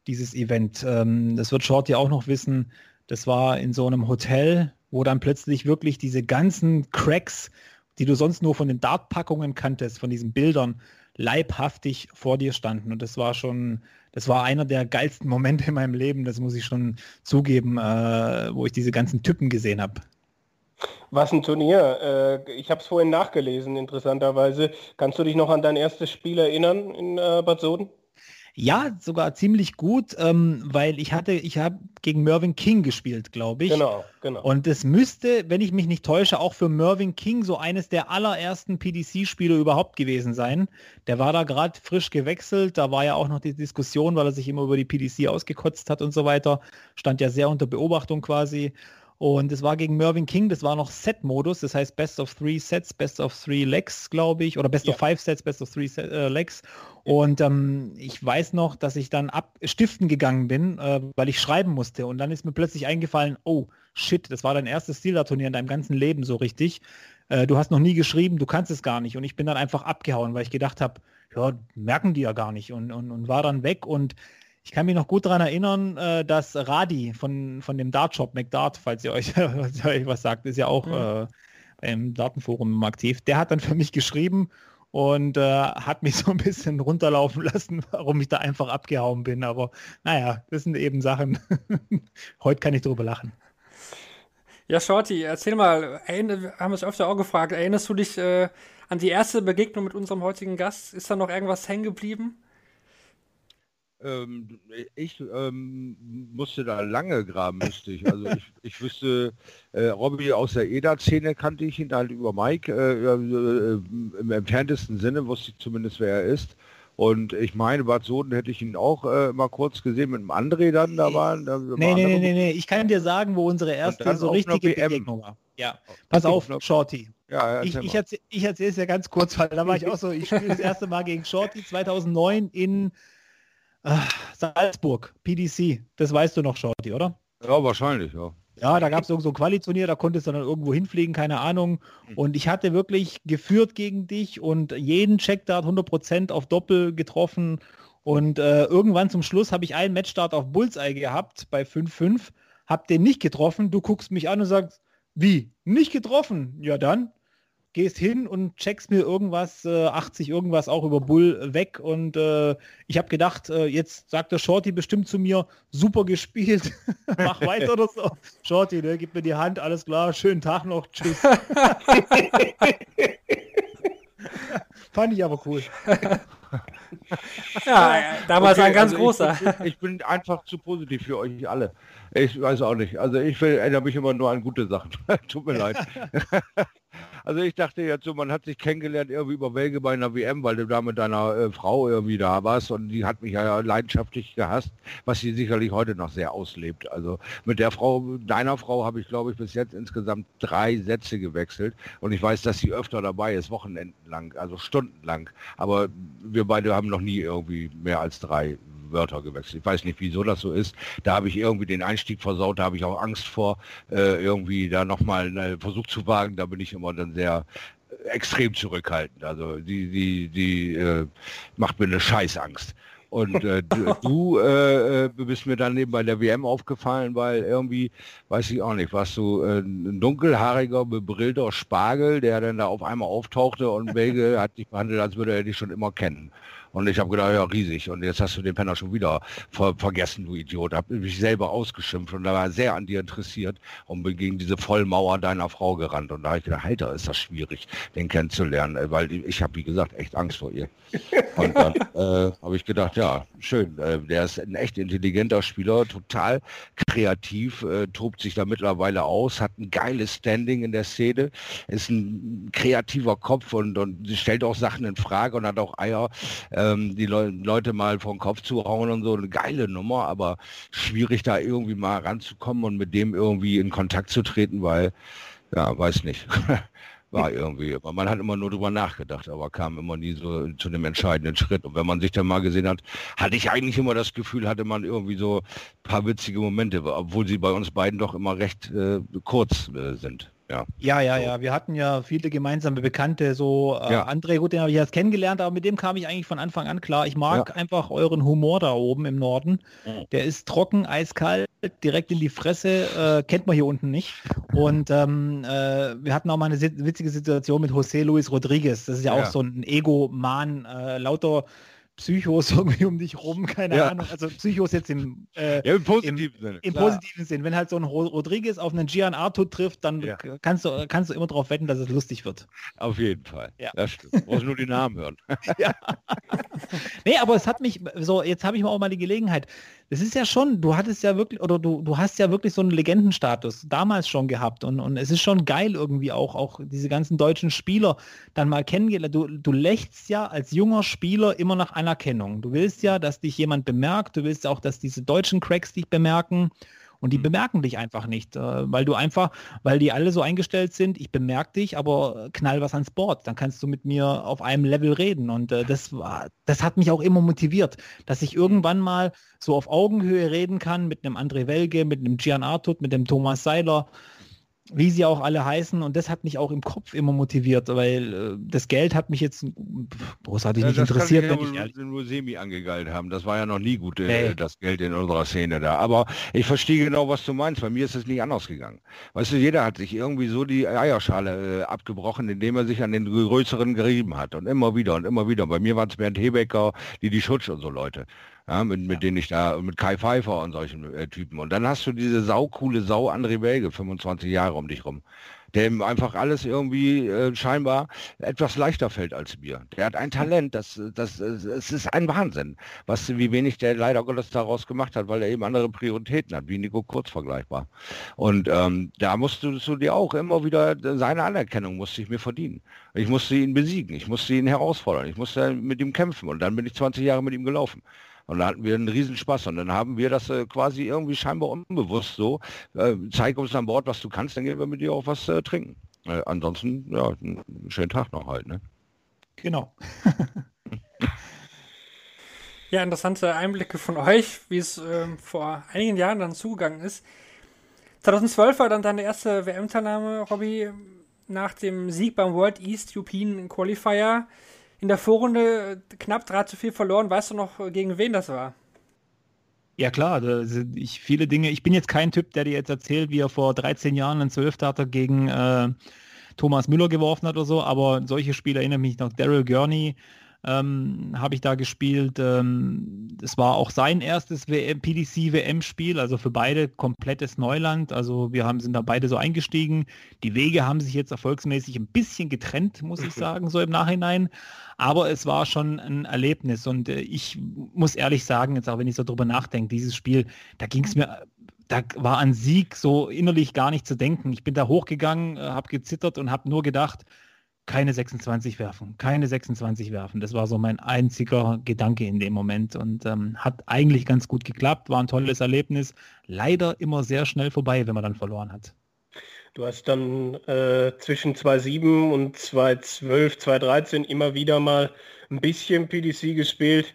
dieses Event. Ähm, das wird Short ja auch noch wissen. Das war in so einem Hotel, wo dann plötzlich wirklich diese ganzen Cracks, die du sonst nur von den Dartpackungen kanntest, von diesen Bildern, leibhaftig vor dir standen. Und das war schon, das war einer der geilsten Momente in meinem Leben, das muss ich schon zugeben, äh, wo ich diese ganzen Typen gesehen habe. Was ein Turnier. Äh, ich habe es vorhin nachgelesen, interessanterweise. Kannst du dich noch an dein erstes Spiel erinnern in äh, Bad Soden? Ja, sogar ziemlich gut, ähm, weil ich hatte, ich habe gegen Mervyn King gespielt, glaube ich. Genau, genau. Und es müsste, wenn ich mich nicht täusche, auch für Mervyn King so eines der allerersten PDC-Spiele überhaupt gewesen sein. Der war da gerade frisch gewechselt, da war ja auch noch die Diskussion, weil er sich immer über die PDC ausgekotzt hat und so weiter. Stand ja sehr unter Beobachtung quasi. Und es war gegen Mervyn King, das war noch Set-Modus, das heißt Best of Three Sets, Best of Three Legs, glaube ich, oder Best ja. of Five Sets, Best of Three Set, äh, Legs. Und ähm, ich weiß noch, dass ich dann ab stiften gegangen bin, äh, weil ich schreiben musste. Und dann ist mir plötzlich eingefallen, oh shit, das war dein erstes Steeler-Turnier in deinem ganzen Leben so richtig. Äh, du hast noch nie geschrieben, du kannst es gar nicht. Und ich bin dann einfach abgehauen, weil ich gedacht habe, ja, merken die ja gar nicht und, und, und war dann weg und ich kann mich noch gut daran erinnern, äh, dass Radi von, von dem Dartshop McDart, falls ihr euch, was sagt, ist ja auch mhm. äh, beim Datenforum aktiv, der hat dann für mich geschrieben und äh, hat mich so ein bisschen runterlaufen lassen, warum ich da einfach abgehauen bin. Aber naja, das sind eben Sachen. Heute kann ich darüber lachen. Ja, Shorty, erzähl mal, erinner, haben wir es öfter auch gefragt, erinnerst du dich äh, an die erste Begegnung mit unserem heutigen Gast? Ist da noch irgendwas hängen geblieben? Ähm, ich ähm, musste da lange graben, müsste ich. Also ich, ich wüsste, äh, Robby aus der EDA-Szene kannte ich ihn halt über Mike. Äh, äh, Im entferntesten Sinne wusste ich zumindest, wer er ist. Und ich meine, Bad Soden hätte ich ihn auch äh, mal kurz gesehen mit dem André dann da waren. Da nee, nee, nee, nee, nee, ich kann dir sagen, wo unsere erste so richtige Begegnung war. Ja, pass auf, Shorty. Ja, ich, ich, erzähl, ich erzähle es ja ganz kurz, weil da war ich auch so, ich spiele das erste Mal gegen Shorty 2009 in Ach, Salzburg, PDC, das weißt du noch, Shorty, oder? Ja, wahrscheinlich, ja. Ja, da gab es so ein Quali-Turnier, da konntest du dann irgendwo hinfliegen, keine Ahnung. Hm. Und ich hatte wirklich geführt gegen dich und jeden Check da hat 100% auf Doppel getroffen. Und äh, irgendwann zum Schluss habe ich einen Matchstart auf Bullseye gehabt bei 5-5, hab den nicht getroffen. Du guckst mich an und sagst, wie? Nicht getroffen? Ja dann gehst hin und checkst mir irgendwas, äh, 80 irgendwas auch über Bull weg und äh, ich habe gedacht, äh, jetzt sagt der Shorty bestimmt zu mir, super gespielt, mach weiter oder so. Shorty, ne, gib mir die Hand, alles klar, schönen Tag noch, tschüss. Fand ich aber cool. ja, damals okay, ein ganz also großer. Ich bin, ich bin, einfach zu positiv für euch alle. Ich weiß auch nicht. Also ich erinnere mich immer nur an gute Sachen. Tut mir leid. Also ich dachte jetzt so, man hat sich kennengelernt irgendwie über Wege bei einer WM, weil du da mit deiner äh, Frau irgendwie da warst und die hat mich ja leidenschaftlich gehasst, was sie sicherlich heute noch sehr auslebt. Also mit der Frau, deiner Frau habe ich glaube ich bis jetzt insgesamt drei Sätze gewechselt und ich weiß, dass sie öfter dabei ist, wochenendenlang, also stundenlang. Aber wir beide haben noch nie irgendwie mehr als drei Wörter gewechselt. Ich weiß nicht, wieso das so ist. Da habe ich irgendwie den Einstieg versaut, da habe ich auch Angst vor, äh, irgendwie da nochmal einen Versuch zu wagen. Da bin ich immer dann sehr äh, extrem zurückhaltend. Also die, die, die äh, macht mir eine Scheißangst. Und äh, du, äh, äh bist mir dann eben bei der WM aufgefallen, weil irgendwie, weiß ich auch nicht, warst du äh, ein dunkelhaariger, bebrillter Spargel, der dann da auf einmal auftauchte und Belge hat dich behandelt, als würde er dich schon immer kennen. Und ich habe gedacht, ja, riesig. Und jetzt hast du den Penner schon wieder ver vergessen, du Idiot. Hab mich selber ausgeschimpft und da war sehr an dir interessiert und bin gegen diese Vollmauer deiner Frau gerannt. Und da habe ich gedacht, Alter, ist das schwierig, den kennenzulernen, äh, weil ich habe, wie gesagt, echt Angst vor ihr. Und dann äh, habe ich gedacht, ja, schön. Äh, der ist ein echt intelligenter Spieler, total kreativ, äh, tobt sich da mittlerweile aus, hat ein geiles Standing in der Szene, ist ein kreativer Kopf und, und stellt auch Sachen in Frage und hat auch Eier. Äh, ähm, die Le Leute mal vom Kopf zu hauen und so, eine geile Nummer, aber schwierig da irgendwie mal ranzukommen und mit dem irgendwie in Kontakt zu treten, weil, ja, weiß nicht. war irgendwie. Man hat immer nur drüber nachgedacht, aber kam immer nie so zu dem entscheidenden Schritt. Und wenn man sich dann mal gesehen hat, hatte ich eigentlich immer das Gefühl, hatte man irgendwie so ein paar witzige Momente, obwohl sie bei uns beiden doch immer recht äh, kurz äh, sind. Ja. ja, ja, ja. Wir hatten ja viele gemeinsame Bekannte. So äh, ja. André, gut, den habe ich jetzt kennengelernt, aber mit dem kam ich eigentlich von Anfang an klar. Ich mag ja. einfach euren Humor da oben im Norden. Mhm. Der ist trocken, eiskalt, direkt in die Fresse, äh, kennt man hier unten nicht. Und ähm, äh, wir hatten auch mal eine witzige Situation mit José Luis Rodriguez. Das ist ja, ja. auch so ein Ego-Man, äh, lauter Psychos irgendwie um dich rum, keine ja. Ahnung. Also Psychos jetzt im, äh, ja, im positiven, im, Sinne, im positiven Sinn. Wenn halt so ein Rodriguez auf einen Gian Arthur trifft, dann ja. kannst, du, kannst du immer darauf wetten, dass es lustig wird. Auf jeden Fall. Ja. Das stimmt. Muss nur die Namen hören. ja. nee, aber es hat mich, so, jetzt habe ich mal auch mal die Gelegenheit. Es ist ja schon, du hattest ja wirklich, oder du, du hast ja wirklich so einen Legendenstatus damals schon gehabt und, und es ist schon geil irgendwie auch, auch diese ganzen deutschen Spieler dann mal kennengelernt. Du, du lächst ja als junger Spieler immer nach Anerkennung. Du willst ja, dass dich jemand bemerkt, du willst auch, dass diese deutschen Cracks dich bemerken und die mhm. bemerken dich einfach nicht, äh, weil du einfach, weil die alle so eingestellt sind, ich bemerke dich, aber knall was ans Board, dann kannst du mit mir auf einem Level reden. Und äh, das war, das hat mich auch immer motiviert, dass ich irgendwann mal so auf Augenhöhe reden kann mit einem André Welge, mit einem Gian Artut, mit dem Thomas Seiler, wie sie auch alle heißen. Und das hat mich auch im Kopf immer motiviert, weil äh, das Geld hat mich jetzt großartig ja, nicht interessiert. Wenn ich ehrlich. nur semi angegeilt haben. Das war ja noch nie gut, äh, das Geld in unserer Szene da. Aber ich verstehe genau, was du meinst. Bei mir ist es nicht anders gegangen. Weißt du, jeder hat sich irgendwie so die Eierschale äh, abgebrochen, indem er sich an den größeren gerieben hat. Und immer wieder und immer wieder. Bei mir waren es Bernd Hebecker, die die Schutz und so Leute ja, mit, mit denen ich da, mit Kai Pfeiffer und solchen äh, Typen. Und dann hast du diese saukoole Sau André Welge, 25 Jahre um dich rum, dem einfach alles irgendwie äh, scheinbar etwas leichter fällt als mir. Der hat ein Talent, das, das, es ist ein Wahnsinn, was, wie wenig der leider Gottes daraus gemacht hat, weil er eben andere Prioritäten hat, wie Nico Kurz vergleichbar. Und ähm, da musst du, du dir auch immer wieder seine Anerkennung musste ich mir verdienen. Ich musste ihn besiegen, ich musste ihn herausfordern, ich musste mit ihm kämpfen und dann bin ich 20 Jahre mit ihm gelaufen. Und da hatten wir einen Riesenspaß. Und dann haben wir das äh, quasi irgendwie scheinbar unbewusst so, äh, zeig uns an Bord, was du kannst, dann gehen wir mit dir auch was äh, trinken. Äh, ansonsten, ja, einen schönen Tag noch halt, ne? Genau. ja, interessante Einblicke von euch, wie es ähm, vor einigen Jahren dann zugegangen ist. 2012 war dann deine erste WM-Teilnahme, Robby, nach dem Sieg beim World East European Qualifier in der Vorrunde knapp 3 zu 4 verloren. Weißt du noch, gegen wen das war? Ja klar, ich viele Dinge. Ich bin jetzt kein Typ, der dir jetzt erzählt, wie er vor 13 Jahren einen Zwölftater gegen äh, Thomas Müller geworfen hat oder so, aber solche Spiele erinnern mich noch. Daryl Gurney, ähm, habe ich da gespielt. Ähm, es war auch sein erstes WM, PDC WM-Spiel, also für beide komplettes Neuland. Also wir haben, sind da beide so eingestiegen. Die Wege haben sich jetzt erfolgsmäßig ein bisschen getrennt, muss ich sagen, so im Nachhinein. Aber es war schon ein Erlebnis und äh, ich muss ehrlich sagen, jetzt auch wenn ich so drüber nachdenke, dieses Spiel, da ging es mir da war an Sieg so innerlich gar nicht zu denken. Ich bin da hochgegangen, äh, habe gezittert und habe nur gedacht, keine 26 werfen, keine 26 werfen. Das war so mein einziger Gedanke in dem Moment und ähm, hat eigentlich ganz gut geklappt, war ein tolles Erlebnis. Leider immer sehr schnell vorbei, wenn man dann verloren hat. Du hast dann äh, zwischen 2.7 und 2.12, 2.13 immer wieder mal ein bisschen PDC gespielt,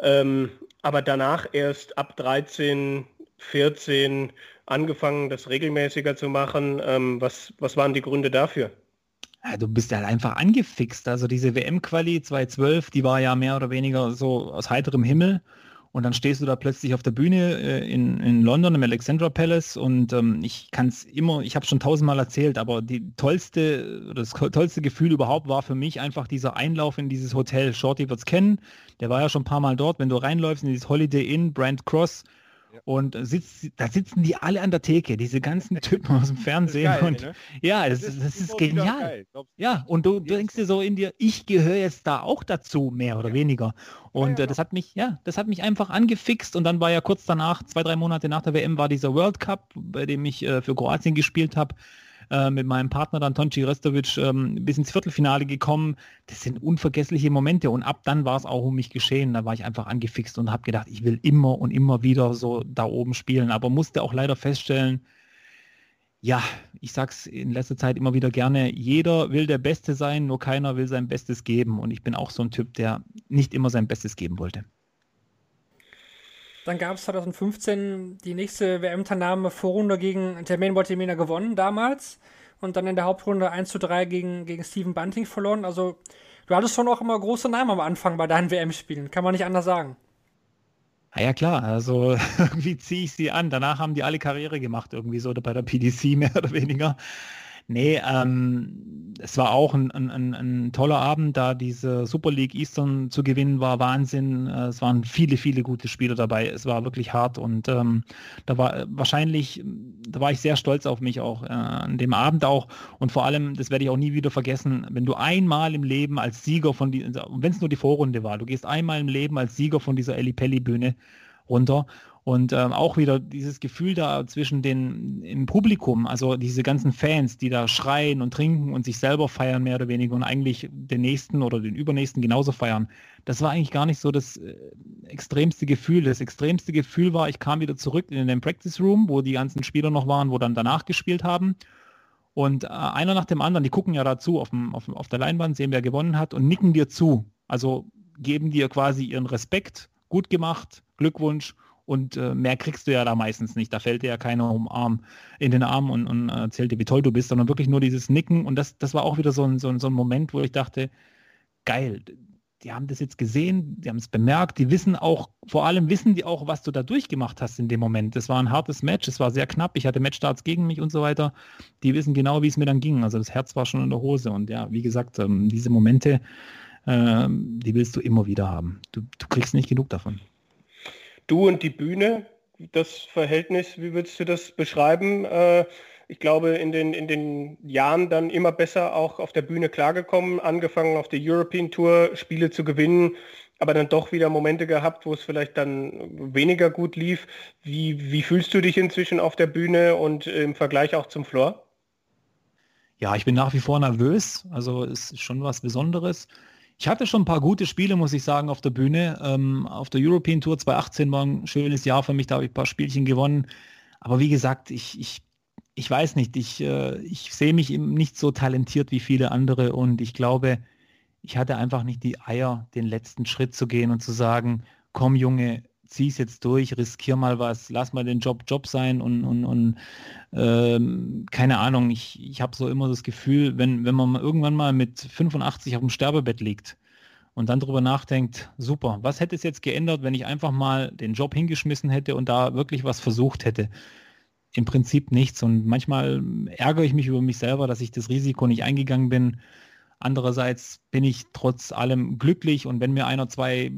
ähm, aber danach erst ab 13, 14 angefangen, das regelmäßiger zu machen. Ähm, was, was waren die Gründe dafür? Ja, du bist halt einfach angefixt. Also diese WM-Quali 2012, die war ja mehr oder weniger so aus heiterem Himmel. Und dann stehst du da plötzlich auf der Bühne äh, in, in London im Alexandra Palace und ähm, ich kann es immer, ich habe schon tausendmal erzählt, aber die tollste, das tollste Gefühl überhaupt war für mich einfach dieser Einlauf in dieses Hotel. Shorty wird es kennen, der war ja schon ein paar Mal dort. Wenn du reinläufst in dieses Holiday Inn, Brand Cross, und sitzt, da sitzen die alle an der Theke, diese ganzen Typen aus dem Fernsehen. Geil, und, ne? Ja, das, das, das ist, genial. Ja, und du, denkst dir so in dir, ich gehöre jetzt da auch dazu, mehr oder ja. weniger. Und ja, ja, äh, das hat mich, ja, das hat mich einfach angefixt. Und dann war ja kurz danach, zwei, drei Monate nach der WM, war dieser World Cup, bei dem ich äh, für Kroatien gespielt habe. Äh, mit meinem Partner dann Tonci Restovic ähm, bis ins Viertelfinale gekommen. Das sind unvergessliche Momente und ab dann war es auch um mich geschehen. Da war ich einfach angefixt und habe gedacht, ich will immer und immer wieder so da oben spielen, aber musste auch leider feststellen, ja, ich sag's in letzter Zeit immer wieder gerne, jeder will der Beste sein, nur keiner will sein Bestes geben. Und ich bin auch so ein Typ, der nicht immer sein Bestes geben wollte. Dann gab es 2015 die nächste WM-Teilnahme Vorrunde gegen Jermaine Boitemena gewonnen damals und dann in der Hauptrunde 1 zu 3 gegen, gegen Steven Bunting verloren. Also du hattest schon auch immer große Namen am Anfang bei deinen WM-Spielen, kann man nicht anders sagen. Ah ja klar, also irgendwie ziehe ich sie an. Danach haben die alle Karriere gemacht, irgendwie so oder bei der PDC mehr oder weniger. Nee, ähm, es war auch ein, ein, ein, toller Abend, da diese Super League Eastern zu gewinnen war Wahnsinn. Äh, es waren viele, viele gute Spieler dabei. Es war wirklich hart und ähm, da war äh, wahrscheinlich, da war ich sehr stolz auf mich auch äh, an dem Abend auch und vor allem, das werde ich auch nie wieder vergessen, wenn du einmal im Leben als Sieger von, die, wenn es nur die Vorrunde war, du gehst einmal im Leben als Sieger von dieser Pelli Bühne runter und ähm, auch wieder dieses Gefühl da zwischen den im Publikum, also diese ganzen Fans, die da schreien und trinken und sich selber feiern, mehr oder weniger, und eigentlich den nächsten oder den übernächsten genauso feiern. Das war eigentlich gar nicht so das äh, extremste Gefühl. Das extremste Gefühl war, ich kam wieder zurück in den Practice Room, wo die ganzen Spieler noch waren, wo dann danach gespielt haben. Und äh, einer nach dem anderen, die gucken ja dazu auf, dem, auf, auf der Leinwand, sehen, wer gewonnen hat und nicken dir zu. Also geben dir quasi ihren Respekt, gut gemacht, Glückwunsch und äh, mehr kriegst du ja da meistens nicht. Da fällt dir ja keiner um in den Arm und, und erzählt dir, wie toll du bist, sondern wirklich nur dieses Nicken. Und das, das war auch wieder so ein, so, ein, so ein Moment, wo ich dachte, geil, die haben das jetzt gesehen, die haben es bemerkt, die wissen auch, vor allem wissen die auch, was du da durchgemacht hast in dem Moment. Das war ein hartes Match, es war sehr knapp, ich hatte Matchstarts gegen mich und so weiter. Die wissen genau, wie es mir dann ging. Also das Herz war schon in der Hose. Und ja, wie gesagt, ähm, diese Momente, ähm, die willst du immer wieder haben. Du, du kriegst nicht genug davon. Du und die Bühne, das Verhältnis, wie würdest du das beschreiben? Äh, ich glaube, in den, in den Jahren dann immer besser auch auf der Bühne klargekommen, angefangen auf der European Tour Spiele zu gewinnen, aber dann doch wieder Momente gehabt, wo es vielleicht dann weniger gut lief. Wie, wie fühlst du dich inzwischen auf der Bühne und im Vergleich auch zum Floor? Ja, ich bin nach wie vor nervös. Also es ist schon was Besonderes. Ich hatte schon ein paar gute Spiele, muss ich sagen, auf der Bühne. Ähm, auf der European Tour 2018 war ein schönes Jahr für mich, da habe ich ein paar Spielchen gewonnen. Aber wie gesagt, ich, ich, ich weiß nicht, ich, äh, ich sehe mich eben nicht so talentiert wie viele andere und ich glaube, ich hatte einfach nicht die Eier, den letzten Schritt zu gehen und zu sagen, komm Junge, zieh es jetzt durch, riskier mal was, lass mal den Job Job sein und, und, und ähm, keine Ahnung, ich, ich habe so immer das Gefühl, wenn, wenn man irgendwann mal mit 85 auf dem Sterbebett liegt und dann darüber nachdenkt, super, was hätte es jetzt geändert, wenn ich einfach mal den Job hingeschmissen hätte und da wirklich was versucht hätte? Im Prinzip nichts. Und manchmal ärgere ich mich über mich selber, dass ich das Risiko nicht eingegangen bin Andererseits bin ich trotz allem glücklich und wenn mir einer zwei,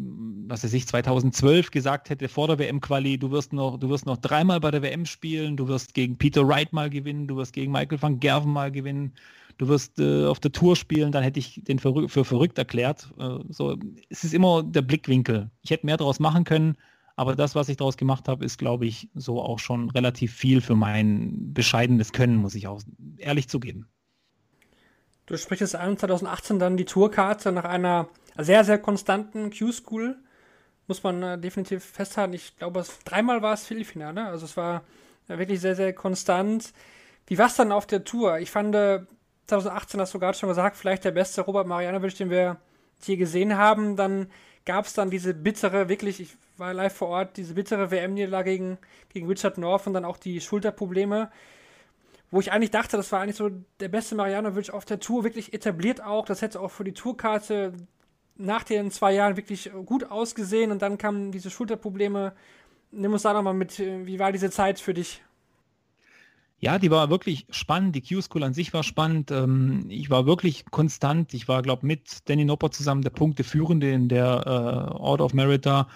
was weiß ich, 2012 gesagt hätte vor der WM-Quali, du wirst noch, du wirst noch dreimal bei der WM spielen, du wirst gegen Peter Wright mal gewinnen, du wirst gegen Michael van Gerven mal gewinnen, du wirst äh, auf der Tour spielen, dann hätte ich den für, für verrückt erklärt. Äh, so, es ist immer der Blickwinkel. Ich hätte mehr daraus machen können, aber das, was ich daraus gemacht habe, ist, glaube ich, so auch schon relativ viel für mein bescheidenes Können, muss ich auch ehrlich zugeben. Du sprichst an 2018 dann die Tourkarte nach einer sehr, sehr konstanten Q-School. Muss man äh, definitiv festhalten. Ich glaube, es, dreimal war es Viertelfinale. Also es war äh, wirklich sehr, sehr konstant. Wie war es dann auf der Tour? Ich fand, äh, 2018 hast du gerade schon gesagt, vielleicht der beste Robert Marianovic, den wir hier gesehen haben. Dann gab es dann diese bittere, wirklich, ich war live vor Ort, diese bittere WM-Niederlage gegen, gegen Richard North und dann auch die Schulterprobleme wo ich eigentlich dachte, das war eigentlich so der beste Marianovic auf der Tour, wirklich etabliert auch. Das hätte auch für die Tourkarte nach den zwei Jahren wirklich gut ausgesehen und dann kamen diese Schulterprobleme. Nimm uns da nochmal mit, wie war diese Zeit für dich? Ja, die war wirklich spannend. Die Q-School an sich war spannend. Ähm, ich war wirklich konstant. Ich war, glaube mit Danny Nopper zusammen der Punkteführende in der äh, Order of Merit da.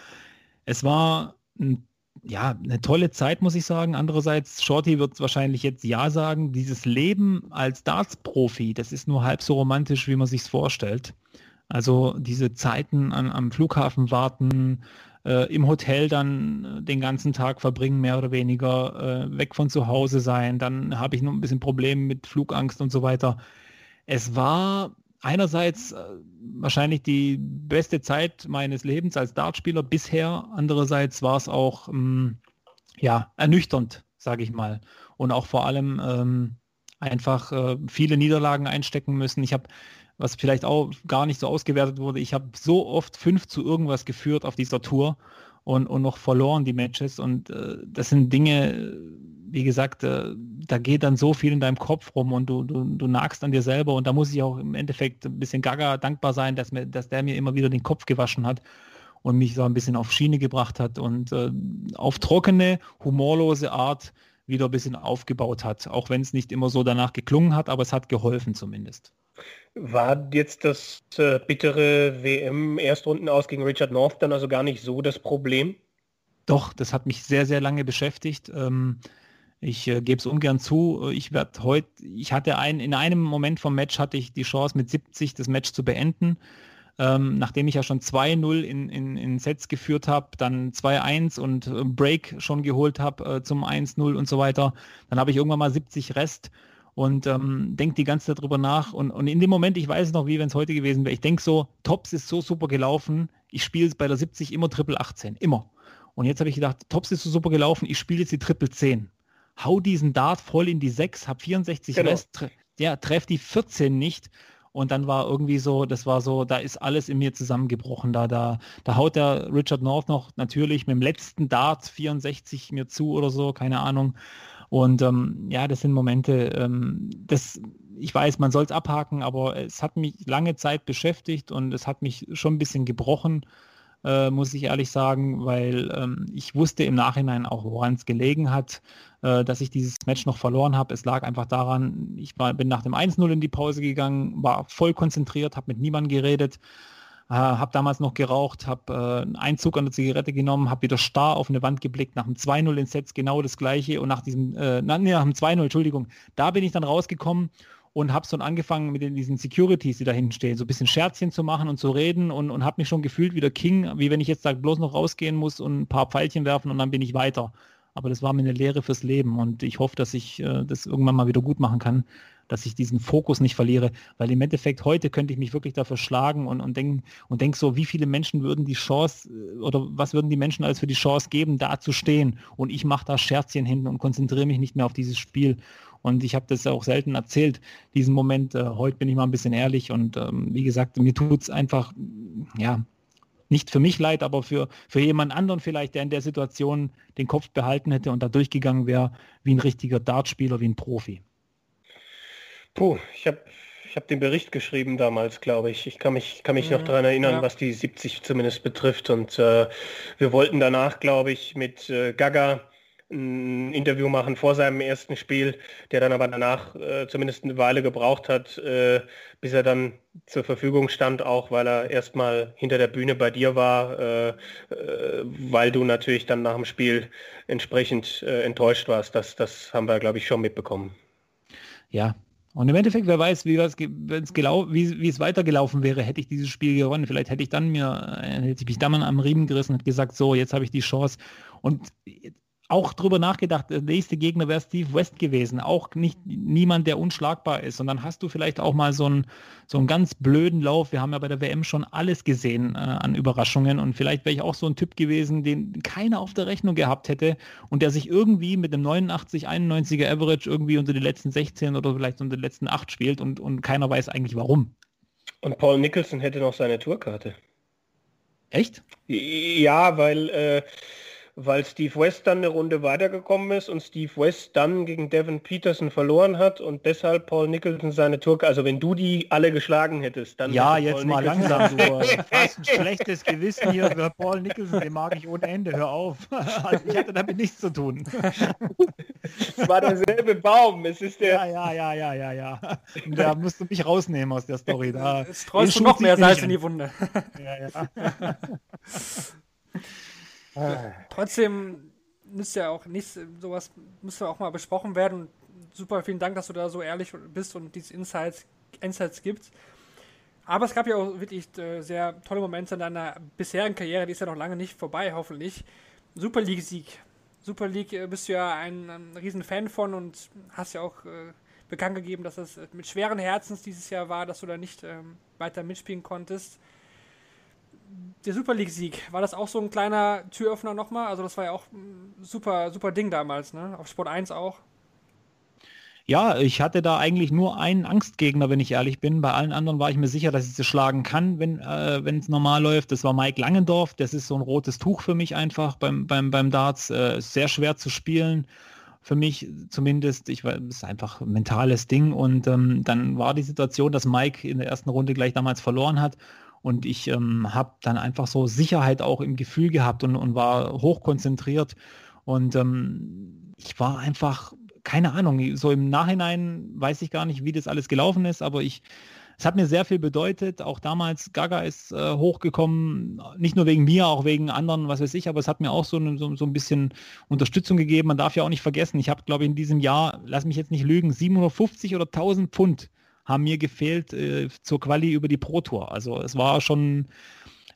Es war ein ja, eine tolle Zeit, muss ich sagen. Andererseits, Shorty wird wahrscheinlich jetzt ja sagen, dieses Leben als Darts-Profi, das ist nur halb so romantisch, wie man sich vorstellt. Also diese Zeiten an, am Flughafen warten, äh, im Hotel dann äh, den ganzen Tag verbringen, mehr oder weniger, äh, weg von zu Hause sein, dann habe ich noch ein bisschen Probleme mit Flugangst und so weiter. Es war einerseits äh, wahrscheinlich die beste Zeit meines Lebens als Dartspieler bisher. Andererseits war es auch ähm, ja, ernüchternd, sage ich mal. und auch vor allem ähm, einfach äh, viele Niederlagen einstecken müssen. Ich habe, was vielleicht auch gar nicht so ausgewertet wurde, ich habe so oft 5 zu irgendwas geführt auf dieser Tour und, und noch verloren die Matches. Und äh, das sind Dinge, wie gesagt, äh, da geht dann so viel in deinem Kopf rum und du, du, du nagst an dir selber. Und da muss ich auch im Endeffekt ein bisschen gaga dankbar sein, dass, mir, dass der mir immer wieder den Kopf gewaschen hat und mich so ein bisschen auf Schiene gebracht hat und äh, auf trockene, humorlose Art wieder ein bisschen aufgebaut hat, auch wenn es nicht immer so danach geklungen hat, aber es hat geholfen zumindest. War jetzt das äh, bittere WM-Erstrunden aus gegen Richard North dann also gar nicht so das Problem? Doch, das hat mich sehr, sehr lange beschäftigt. Ähm, ich äh, gebe es ungern zu. Ich werde heute, ich hatte ein, in einem Moment vom Match hatte ich die Chance mit 70 das Match zu beenden. Ähm, nachdem ich ja schon 2-0 in, in, in, Sets geführt habe, dann 2-1 und äh, Break schon geholt habe äh, zum 1-0 und so weiter, dann habe ich irgendwann mal 70 Rest und ähm, denke die ganze Zeit drüber nach. Und, und in dem Moment, ich weiß es noch, wie wenn es heute gewesen wäre, ich denke so, Tops ist so super gelaufen, ich spiele bei der 70 immer Triple 18, immer. Und jetzt habe ich gedacht, Tops ist so super gelaufen, ich spiele jetzt die Triple 10. Hau diesen Dart voll in die 6, habe 64 genau. Rest, tre ja, treff die 14 nicht und dann war irgendwie so, das war so, da ist alles in mir zusammengebrochen. Da, da, da haut der Richard North noch natürlich mit dem letzten Dart 64 mir zu oder so, keine Ahnung. Und ähm, ja, das sind Momente, ähm, das, ich weiß, man soll es abhaken, aber es hat mich lange Zeit beschäftigt und es hat mich schon ein bisschen gebrochen äh, muss ich ehrlich sagen, weil ähm, ich wusste im Nachhinein auch, woran es gelegen hat, äh, dass ich dieses Match noch verloren habe. Es lag einfach daran, ich war, bin nach dem 1-0 in die Pause gegangen, war voll konzentriert, habe mit niemandem geredet, äh, habe damals noch geraucht, habe äh, einen Einzug an der Zigarette genommen, habe wieder starr auf eine Wand geblickt, nach dem 2-0 in Sets genau das gleiche und nach diesem, äh, nach, nee, nach dem 2-0, Entschuldigung, da bin ich dann rausgekommen und habe so angefangen mit diesen Securities, die da hinten stehen, so ein bisschen Scherzchen zu machen und zu reden und, und habe mich schon gefühlt wie der King, wie wenn ich jetzt da bloß noch rausgehen muss und ein paar Pfeilchen werfen und dann bin ich weiter. Aber das war mir eine Lehre fürs Leben und ich hoffe, dass ich äh, das irgendwann mal wieder gut machen kann, dass ich diesen Fokus nicht verliere, weil im Endeffekt heute könnte ich mich wirklich dafür schlagen und, und denken und denk so, wie viele Menschen würden die Chance äh, oder was würden die Menschen als für die Chance geben, da zu stehen und ich mache da Scherzchen hinten und konzentriere mich nicht mehr auf dieses Spiel und ich habe das auch selten erzählt, diesen Moment. Äh, heute bin ich mal ein bisschen ehrlich und ähm, wie gesagt, mir tut es einfach, ja, nicht für mich leid, aber für, für jemand anderen vielleicht, der in der Situation den Kopf behalten hätte und da durchgegangen wäre, wie ein richtiger Dartspieler, wie ein Profi. Puh, ich habe ich hab den Bericht geschrieben damals, glaube ich. Ich kann mich, kann mich mhm, noch daran erinnern, ja. was die 70 zumindest betrifft. Und äh, wir wollten danach, glaube ich, mit äh, Gaga ein Interview machen vor seinem ersten Spiel, der dann aber danach äh, zumindest eine Weile gebraucht hat, äh, bis er dann zur Verfügung stand, auch weil er erstmal hinter der Bühne bei dir war, äh, äh weil du natürlich dann nach dem Spiel entsprechend äh, enttäuscht warst. Das, das haben wir, glaube ich, schon mitbekommen. Ja, und im Endeffekt, wer weiß, wie es, wie, es weitergelaufen wäre, hätte ich dieses Spiel gewonnen. Vielleicht hätte ich dann mir, äh, hätte ich mich dann am Riemen gerissen und gesagt, so, jetzt habe ich die Chance. Und auch drüber nachgedacht, der nächste Gegner wäre Steve West gewesen. Auch nicht niemand, der unschlagbar ist. Und dann hast du vielleicht auch mal so einen, so einen ganz blöden Lauf. Wir haben ja bei der WM schon alles gesehen äh, an Überraschungen. Und vielleicht wäre ich auch so ein Typ gewesen, den keiner auf der Rechnung gehabt hätte und der sich irgendwie mit dem 89, 91er Average irgendwie unter die letzten 16 oder vielleicht unter die letzten 8 spielt und, und keiner weiß eigentlich warum. Und Paul Nicholson hätte noch seine Tourkarte. Echt? Ja, weil äh, weil Steve West dann eine Runde weitergekommen ist und Steve West dann gegen Devin Peterson verloren hat und deshalb Paul Nicholson seine Tour, also wenn du die alle geschlagen hättest, dann... Ja, jetzt Paul mal Nicholson langsam, du hast ein schlechtes Gewissen hier für Paul Nicholson, den mag ich ohne Ende, hör auf. Also ich hatte damit nichts zu tun. es war derselbe Baum, es ist der... Ja, ja, ja, ja, ja, ja. Und da musst du mich rausnehmen aus der Story. Da es streust du noch mehr Salz in die Wunde. Ja, ja. Äh. Trotzdem müsste ja auch nicht sowas müsste auch mal besprochen werden. Super, vielen Dank, dass du da so ehrlich bist und diese Insights, Insights gibst. Aber es gab ja auch wirklich äh, sehr tolle Momente in deiner bisherigen Karriere, die ist ja noch lange nicht vorbei, hoffentlich. Super League-Sieg. Super League äh, bist du ja ein, ein riesen Fan von und hast ja auch äh, bekannt gegeben, dass es mit schweren Herzens dieses Jahr war, dass du da nicht ähm, weiter mitspielen konntest der Super League-Sieg, war das auch so ein kleiner Türöffner nochmal? Also das war ja auch ein super, super Ding damals, ne? Auf Sport 1 auch. Ja, ich hatte da eigentlich nur einen Angstgegner, wenn ich ehrlich bin. Bei allen anderen war ich mir sicher, dass ich sie schlagen kann, wenn äh, es normal läuft. Das war Mike Langendorf. Das ist so ein rotes Tuch für mich einfach beim, beim, beim Darts. Äh, sehr schwer zu spielen. Für mich zumindest. Ich war, ist einfach ein mentales Ding. Und ähm, dann war die Situation, dass Mike in der ersten Runde gleich damals verloren hat. Und ich ähm, habe dann einfach so Sicherheit auch im Gefühl gehabt und, und war hochkonzentriert. Und ähm, ich war einfach keine Ahnung, so im Nachhinein weiß ich gar nicht, wie das alles gelaufen ist, aber ich, es hat mir sehr viel bedeutet. Auch damals, Gaga ist äh, hochgekommen, nicht nur wegen mir, auch wegen anderen, was weiß ich, aber es hat mir auch so, so, so ein bisschen Unterstützung gegeben. Man darf ja auch nicht vergessen, ich habe, glaube ich, in diesem Jahr, lass mich jetzt nicht lügen, 750 oder 1000 Pfund haben mir gefehlt äh, zur Quali über die Pro Tour. Also es war schon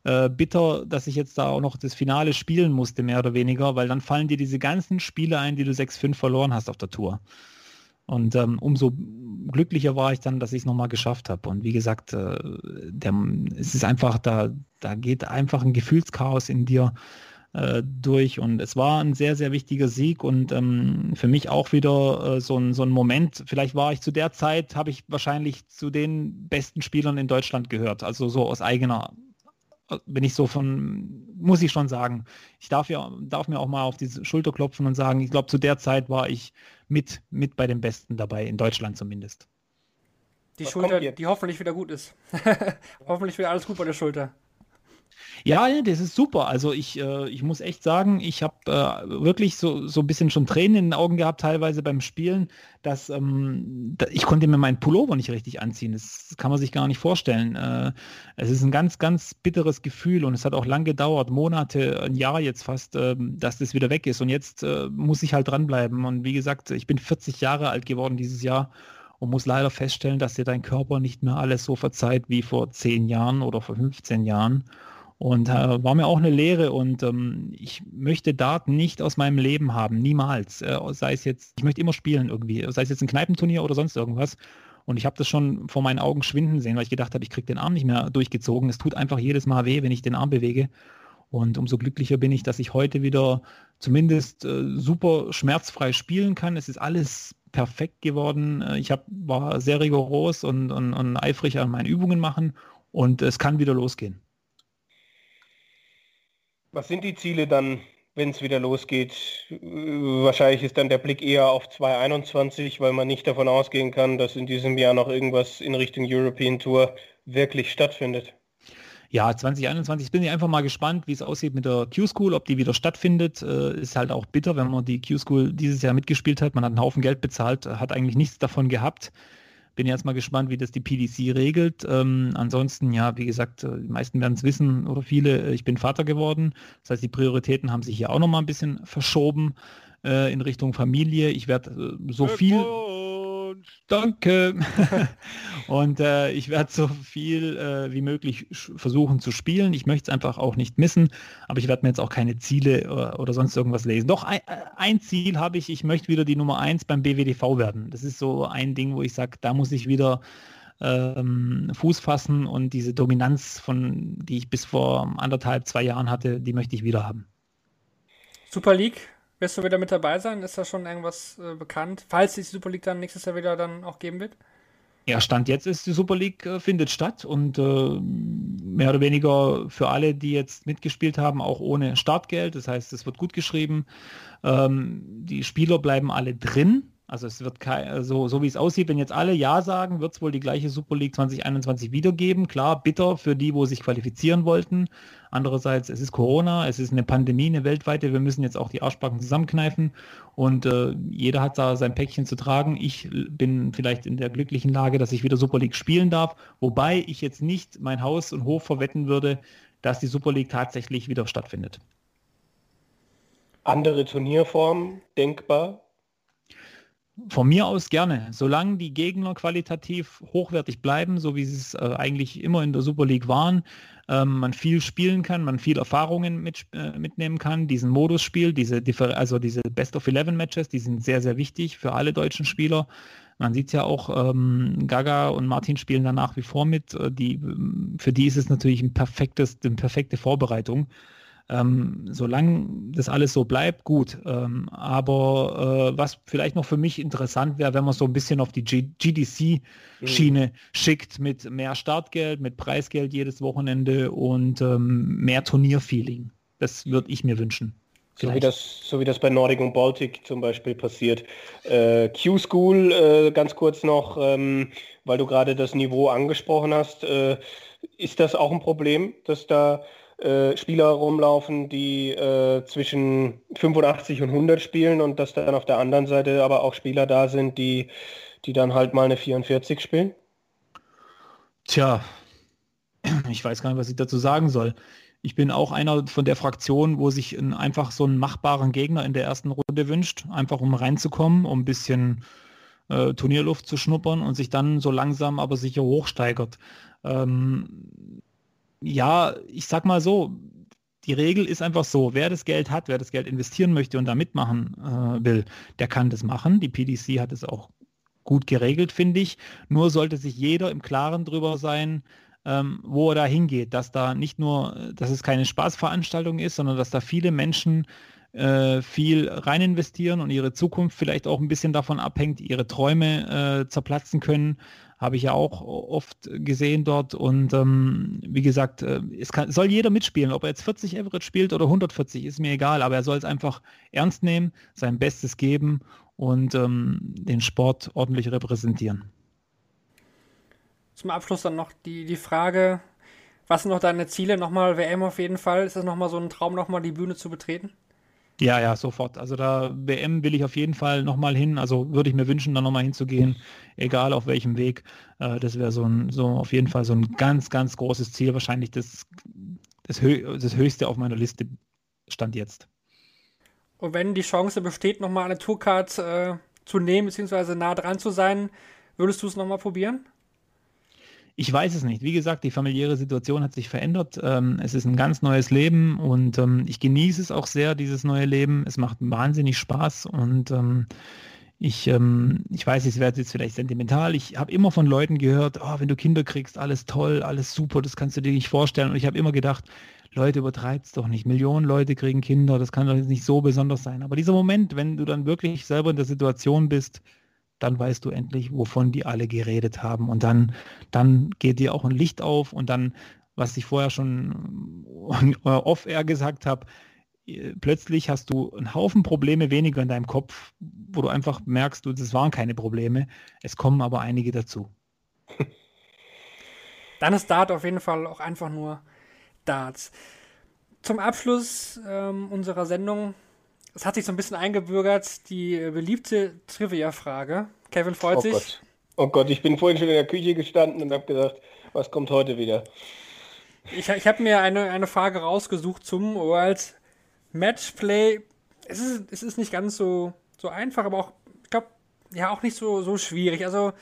äh, bitter, dass ich jetzt da auch noch das Finale spielen musste, mehr oder weniger, weil dann fallen dir diese ganzen Spiele ein, die du 6-5 verloren hast auf der Tour. Und ähm, umso glücklicher war ich dann, dass ich es nochmal geschafft habe. Und wie gesagt, äh, der, es ist einfach, da, da geht einfach ein Gefühlschaos in dir äh, durch. Und es war ein sehr, sehr wichtiger Sieg und ähm, für mich auch wieder äh, so, ein, so ein Moment. Vielleicht war ich zu der Zeit, habe ich wahrscheinlich zu den besten Spielern in Deutschland gehört. Also so aus eigener bin ich so von, muss ich schon sagen, ich darf ja, darf mir auch mal auf die Schulter klopfen und sagen, ich glaube, zu der Zeit war ich mit, mit bei den Besten dabei, in Deutschland zumindest. Die Was Schulter, die hoffentlich wieder gut ist. hoffentlich wieder alles gut bei der Schulter. Ja, das ist super. Also ich, äh, ich muss echt sagen, ich habe äh, wirklich so, so ein bisschen schon Tränen in den Augen gehabt, teilweise beim Spielen, dass ähm, da, ich konnte mir meinen Pullover nicht richtig anziehen. Das kann man sich gar nicht vorstellen. Äh, es ist ein ganz, ganz bitteres Gefühl und es hat auch lang gedauert, Monate, ein Jahr jetzt fast, ähm, dass das wieder weg ist. Und jetzt äh, muss ich halt dranbleiben. Und wie gesagt, ich bin 40 Jahre alt geworden dieses Jahr und muss leider feststellen, dass dir dein Körper nicht mehr alles so verzeiht wie vor 10 Jahren oder vor 15 Jahren. Und äh, war mir auch eine Lehre und ähm, ich möchte Daten nicht aus meinem Leben haben, niemals. Äh, sei es jetzt, ich möchte immer spielen irgendwie, sei es jetzt ein Kneipenturnier oder sonst irgendwas. Und ich habe das schon vor meinen Augen schwinden sehen, weil ich gedacht habe, ich kriege den Arm nicht mehr durchgezogen. Es tut einfach jedes Mal weh, wenn ich den Arm bewege. Und umso glücklicher bin ich, dass ich heute wieder zumindest äh, super schmerzfrei spielen kann. Es ist alles perfekt geworden. Äh, ich hab, war sehr rigoros und, und, und eifrig an meinen Übungen machen und es kann wieder losgehen. Was sind die Ziele dann, wenn es wieder losgeht? Wahrscheinlich ist dann der Blick eher auf 2021, weil man nicht davon ausgehen kann, dass in diesem Jahr noch irgendwas in Richtung European Tour wirklich stattfindet. Ja, 2021 bin ich einfach mal gespannt, wie es aussieht mit der Q-School, ob die wieder stattfindet. Äh, ist halt auch bitter, wenn man die Q-School dieses Jahr mitgespielt hat. Man hat einen Haufen Geld bezahlt, hat eigentlich nichts davon gehabt. Bin jetzt mal gespannt, wie das die PDC regelt. Ähm, ansonsten, ja, wie gesagt, äh, die meisten werden es wissen oder viele, äh, ich bin Vater geworden. Das heißt, die Prioritäten haben sich hier auch noch mal ein bisschen verschoben äh, in Richtung Familie. Ich werde äh, so viel Danke. und äh, ich werde so viel äh, wie möglich versuchen zu spielen. Ich möchte es einfach auch nicht missen, aber ich werde mir jetzt auch keine Ziele oder, äh, oder sonst irgendwas lesen. Doch ein, äh, ein Ziel habe ich, ich möchte wieder die Nummer 1 beim BWDV werden. Das ist so ein Ding, wo ich sage, da muss ich wieder ähm, Fuß fassen und diese Dominanz, von die ich bis vor anderthalb, zwei Jahren hatte, die möchte ich wieder haben. Super League, wirst du wieder mit dabei sein? Ist da schon irgendwas äh, bekannt? Falls die Super League dann nächstes Jahr wieder dann auch geben wird? Ja, Stand jetzt ist die Super League äh, findet statt und äh, mehr oder weniger für alle, die jetzt mitgespielt haben, auch ohne Startgeld. Das heißt, es wird gut geschrieben. Ähm, die Spieler bleiben alle drin. Also es wird kein, so, so wie es aussieht, wenn jetzt alle Ja sagen, wird es wohl die gleiche Super League 2021 wiedergeben. Klar, bitter für die, wo sich qualifizieren wollten. Andererseits, es ist Corona, es ist eine Pandemie, eine weltweite. Wir müssen jetzt auch die Arschbacken zusammenkneifen und äh, jeder hat da sein Päckchen zu tragen. Ich bin vielleicht in der glücklichen Lage, dass ich wieder Super League spielen darf, wobei ich jetzt nicht mein Haus und Hof verwetten würde, dass die Super League tatsächlich wieder stattfindet. Andere Turnierformen denkbar? Von mir aus gerne, solange die Gegner qualitativ hochwertig bleiben, so wie sie es äh, eigentlich immer in der Super League waren, ähm, man viel spielen kann, man viel Erfahrungen mit, äh, mitnehmen kann, diesen Modusspiel, diese also diese Best of 11 Matches, die sind sehr, sehr wichtig für alle deutschen Spieler. Man sieht ja auch, ähm, Gaga und Martin spielen da nach wie vor mit. Äh, die, für die ist es natürlich ein perfektes, eine perfekte Vorbereitung. Ähm, solange das alles so bleibt, gut. Ähm, aber äh, was vielleicht noch für mich interessant wäre, wenn man so ein bisschen auf die GDC-Schiene mhm. schickt mit mehr Startgeld, mit Preisgeld jedes Wochenende und ähm, mehr Turnierfeeling. Das würde ich mir wünschen. So wie, das, so wie das bei Nordic und Baltic zum Beispiel passiert. Äh, Q-School, äh, ganz kurz noch, ähm, weil du gerade das Niveau angesprochen hast, äh, ist das auch ein Problem, dass da äh, Spieler rumlaufen, die äh, zwischen 85 und 100 spielen und dass dann auf der anderen Seite aber auch Spieler da sind, die, die dann halt mal eine 44 spielen? Tja, ich weiß gar nicht, was ich dazu sagen soll. Ich bin auch einer von der Fraktion, wo sich ein, einfach so einen machbaren Gegner in der ersten Runde wünscht, einfach um reinzukommen, um ein bisschen äh, Turnierluft zu schnuppern und sich dann so langsam aber sicher hochsteigert. Ähm, ja, ich sag mal so, die Regel ist einfach so, wer das Geld hat, wer das Geld investieren möchte und da mitmachen äh, will, der kann das machen. Die PDC hat es auch gut geregelt, finde ich. Nur sollte sich jeder im Klaren drüber sein, ähm, wo er da hingeht, dass da nicht nur, dass es keine Spaßveranstaltung ist, sondern dass da viele Menschen äh, viel rein investieren und ihre Zukunft vielleicht auch ein bisschen davon abhängt, ihre Träume äh, zerplatzen können. Habe ich ja auch oft gesehen dort. Und ähm, wie gesagt, äh, es kann, soll jeder mitspielen. Ob er jetzt 40 Average spielt oder 140, ist mir egal. Aber er soll es einfach ernst nehmen, sein Bestes geben und ähm, den Sport ordentlich repräsentieren. Zum Abschluss dann noch die, die Frage, was sind noch deine Ziele? Nochmal WM auf jeden Fall. Ist das nochmal so ein Traum, nochmal die Bühne zu betreten? Ja, ja, sofort. Also da WM will ich auf jeden Fall nochmal hin. Also würde ich mir wünschen, da nochmal hinzugehen, egal auf welchem Weg. Äh, das wäre so, ein, so auf jeden Fall so ein ganz, ganz großes Ziel. Wahrscheinlich das, das, Hö das höchste auf meiner Liste stand jetzt. Und wenn die Chance besteht, nochmal eine Tourcard äh, zu nehmen, beziehungsweise nah dran zu sein, würdest du es nochmal probieren? Ich weiß es nicht. Wie gesagt, die familiäre Situation hat sich verändert. Ähm, es ist ein ganz neues Leben und ähm, ich genieße es auch sehr, dieses neue Leben. Es macht wahnsinnig Spaß und ähm, ich, ähm, ich weiß, ich werde jetzt vielleicht sentimental. Ich habe immer von Leuten gehört, oh, wenn du Kinder kriegst, alles toll, alles super, das kannst du dir nicht vorstellen. Und ich habe immer gedacht, Leute, übertreib's doch nicht. Millionen Leute kriegen Kinder, das kann doch nicht so besonders sein. Aber dieser Moment, wenn du dann wirklich selber in der Situation bist, dann weißt du endlich, wovon die alle geredet haben. Und dann, dann geht dir auch ein Licht auf und dann, was ich vorher schon off-air gesagt habe, äh, plötzlich hast du einen Haufen Probleme weniger in deinem Kopf, wo du einfach merkst, du, das waren keine Probleme. Es kommen aber einige dazu. Dann ist Dart auf jeden Fall auch einfach nur Darts. Zum Abschluss ähm, unserer Sendung es hat sich so ein bisschen eingebürgert, die beliebte Trivia-Frage. Kevin freut oh sich. Gott. Oh Gott, ich bin vorhin schon in der Küche gestanden und habe gesagt, was kommt heute wieder? Ich, ich habe mir eine, eine Frage rausgesucht zum World Matchplay. Es ist, es ist nicht ganz so, so einfach, aber auch, ich glaube, ja, auch nicht so, so schwierig. Also,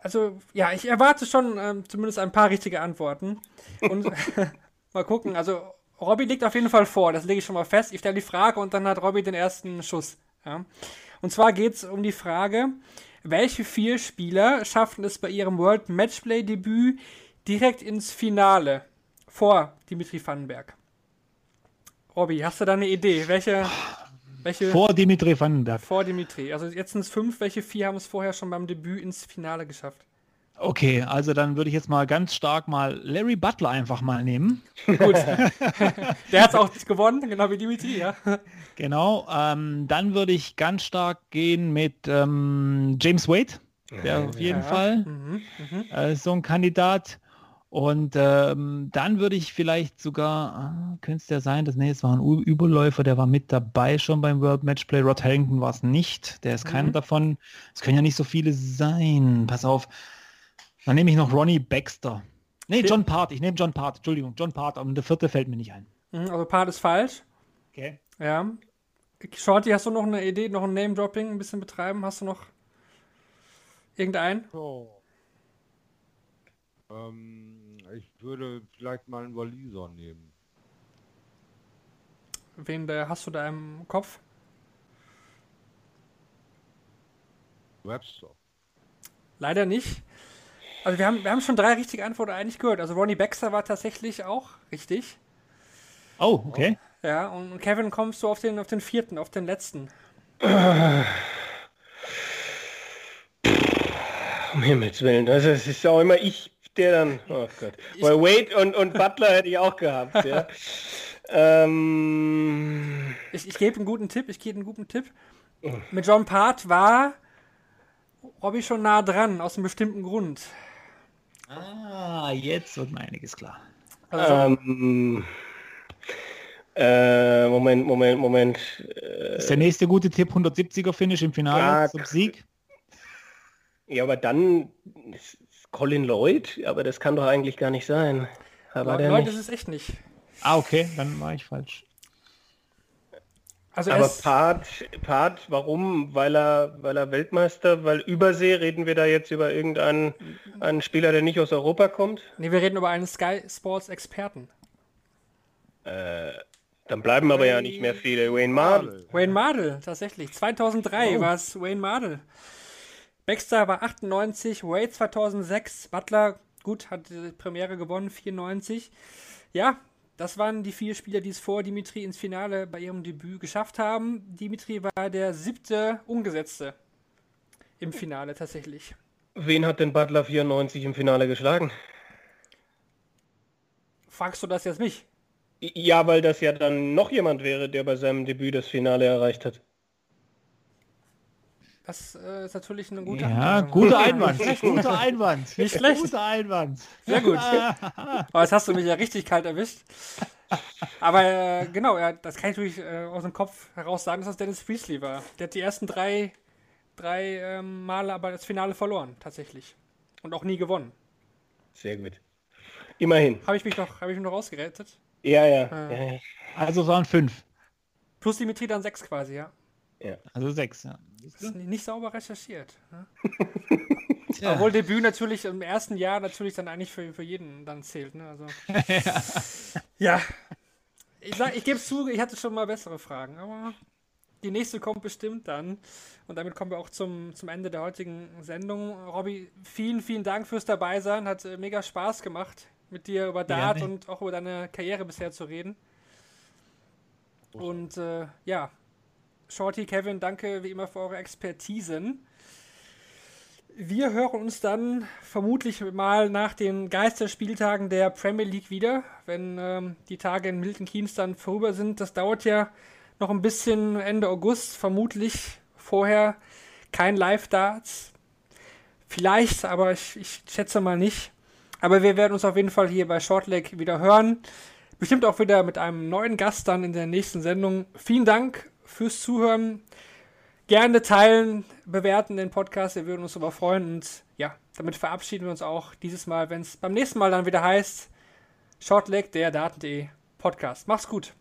also, ja, ich erwarte schon ähm, zumindest ein paar richtige Antworten. Und mal gucken, also Robby liegt auf jeden Fall vor, das lege ich schon mal fest. Ich stelle die Frage und dann hat Robby den ersten Schuss. Ja. Und zwar geht es um die Frage, welche vier Spieler schaffen es bei ihrem World Matchplay Debüt direkt ins Finale vor Dimitri Vandenberg? Robby, hast du da eine Idee? Welche, welche vor Dimitri Vandenberg. Vor Dimitri. Also jetzt sind es fünf. Welche vier haben es vorher schon beim Debüt ins Finale geschafft? Okay, also dann würde ich jetzt mal ganz stark mal Larry Butler einfach mal nehmen. Gut. Der hat es auch gewonnen, genau wie Dimitri, ja. Genau. Ähm, dann würde ich ganz stark gehen mit ähm, James Wade. Der auf jeden ja. Fall mhm, mhm. Äh, so ein Kandidat. Und ähm, dann würde ich vielleicht sogar, äh, könnte es ja sein, dass nee, es war ein U Überläufer, der war mit dabei schon beim World Matchplay. Rod Harrington war es nicht, der ist mhm. keiner davon. Es können ja nicht so viele sein. Pass auf, dann nehme ich noch Ronnie Baxter. Nee, John Part. Ich nehme John Part. Entschuldigung, John Part. Aber der vierte fällt mir nicht ein. Mhm, also Part ist falsch. Okay. Ja. Shorty, hast du noch eine Idee, noch ein Name-Dropping ein bisschen betreiben? Hast du noch irgendeinen? Oh. Ähm, ich würde vielleicht mal einen Waliser nehmen. Wen der hast du da im Kopf? Webster. Leider nicht. Also wir haben, wir haben schon drei richtige Antworten eigentlich gehört. Also Ronnie Baxter war tatsächlich auch richtig. Oh, okay. Ja, und Kevin kommst du auf den, auf den vierten, auf den letzten. Um Himmels Willen, also es ist auch immer ich, der dann, oh Gott. Weil Wade und, und Butler hätte ich auch gehabt, ja. ähm, Ich, ich gebe einen guten Tipp, ich gebe einen guten Tipp. Mit John Part war Robby schon nah dran, aus einem bestimmten Grund. Ah, jetzt wird mir einiges klar. Also, ähm, äh, Moment, Moment, Moment. Ist der nächste gute Tipp 170er Finish im Finale Ja, zum Sieg? Ja, aber dann Colin Lloyd, aber das kann doch eigentlich gar nicht sein. Aber nicht. das ist echt nicht. Ah, okay, dann war ich falsch. Also er Aber Part, Part, warum? Weil er, weil er Weltmeister, weil Übersee, reden wir da jetzt über irgendeinen einen Spieler, der nicht aus Europa kommt? nee, wir reden über einen Sky Sports Experten. Dann bleiben aber ja nicht mehr viele. Wayne Mardell. Wayne Mardell, tatsächlich. 2003 war es Wayne Mardell. Baxter war 98, Wade 2006, Butler, gut, hat die Premiere gewonnen, 94. Ja, das waren die vier Spieler, die es vor Dimitri ins Finale bei ihrem Debüt geschafft haben. Dimitri war der siebte Ungesetzte im Finale tatsächlich. Wen hat denn Butler 94 im Finale geschlagen? Fragst du das jetzt mich? Ja, weil das ja dann noch jemand wäre, der bei seinem Debüt das Finale erreicht hat. Das äh, ist natürlich eine gute Ja, guter Einwand. guter Einwand. Nicht schlecht. Guter Einwand. Sehr gut. Aber jetzt hast du mich ja richtig kalt erwischt. Aber äh, genau, ja, das kann ich natürlich äh, aus dem Kopf heraus sagen, dass das Dennis Priestley war. Der hat die ersten drei, drei ähm, Male aber das Finale verloren, tatsächlich. Und auch nie gewonnen. Sehr gut. Immerhin. Habe ich mich noch, habe ich mich noch rausgerettet? Ja, ja. Ah. ja, ja. Also es waren fünf. Plus Dimitri dann sechs quasi, ja. Also sechs, ja. Ist nicht sauber recherchiert. Ne? Tja. Obwohl Debüt natürlich im ersten Jahr natürlich dann eigentlich für, für jeden dann zählt. Ne? Also, ja. Ich, sag- ich gebe es zu, ich hatte schon mal bessere Fragen, aber die nächste kommt bestimmt dann. Und damit kommen wir auch zum, zum Ende der heutigen Sendung. Robby, vielen, vielen Dank fürs Dabeisein. Hat äh, mega Spaß gemacht, mit dir über Dart Gerne. und auch über deine Karriere bisher zu reden. Und äh, ja, Shorty, Kevin, danke wie immer für eure Expertisen. Wir hören uns dann vermutlich mal nach den Geisterspieltagen der Premier League wieder, wenn ähm, die Tage in Milton Keynes dann vorüber sind. Das dauert ja noch ein bisschen Ende August, vermutlich vorher kein Live-Darts. Vielleicht, aber ich, ich schätze mal nicht. Aber wir werden uns auf jeden Fall hier bei Shortleg wieder hören. Bestimmt auch wieder mit einem neuen Gast dann in der nächsten Sendung. Vielen Dank fürs Zuhören. Gerne teilen, bewerten den Podcast. Wir würden uns darüber freuen. Und ja, damit verabschieden wir uns auch dieses Mal, wenn es beim nächsten Mal dann wieder heißt Shortleg, der Daten.de Podcast. Mach's gut.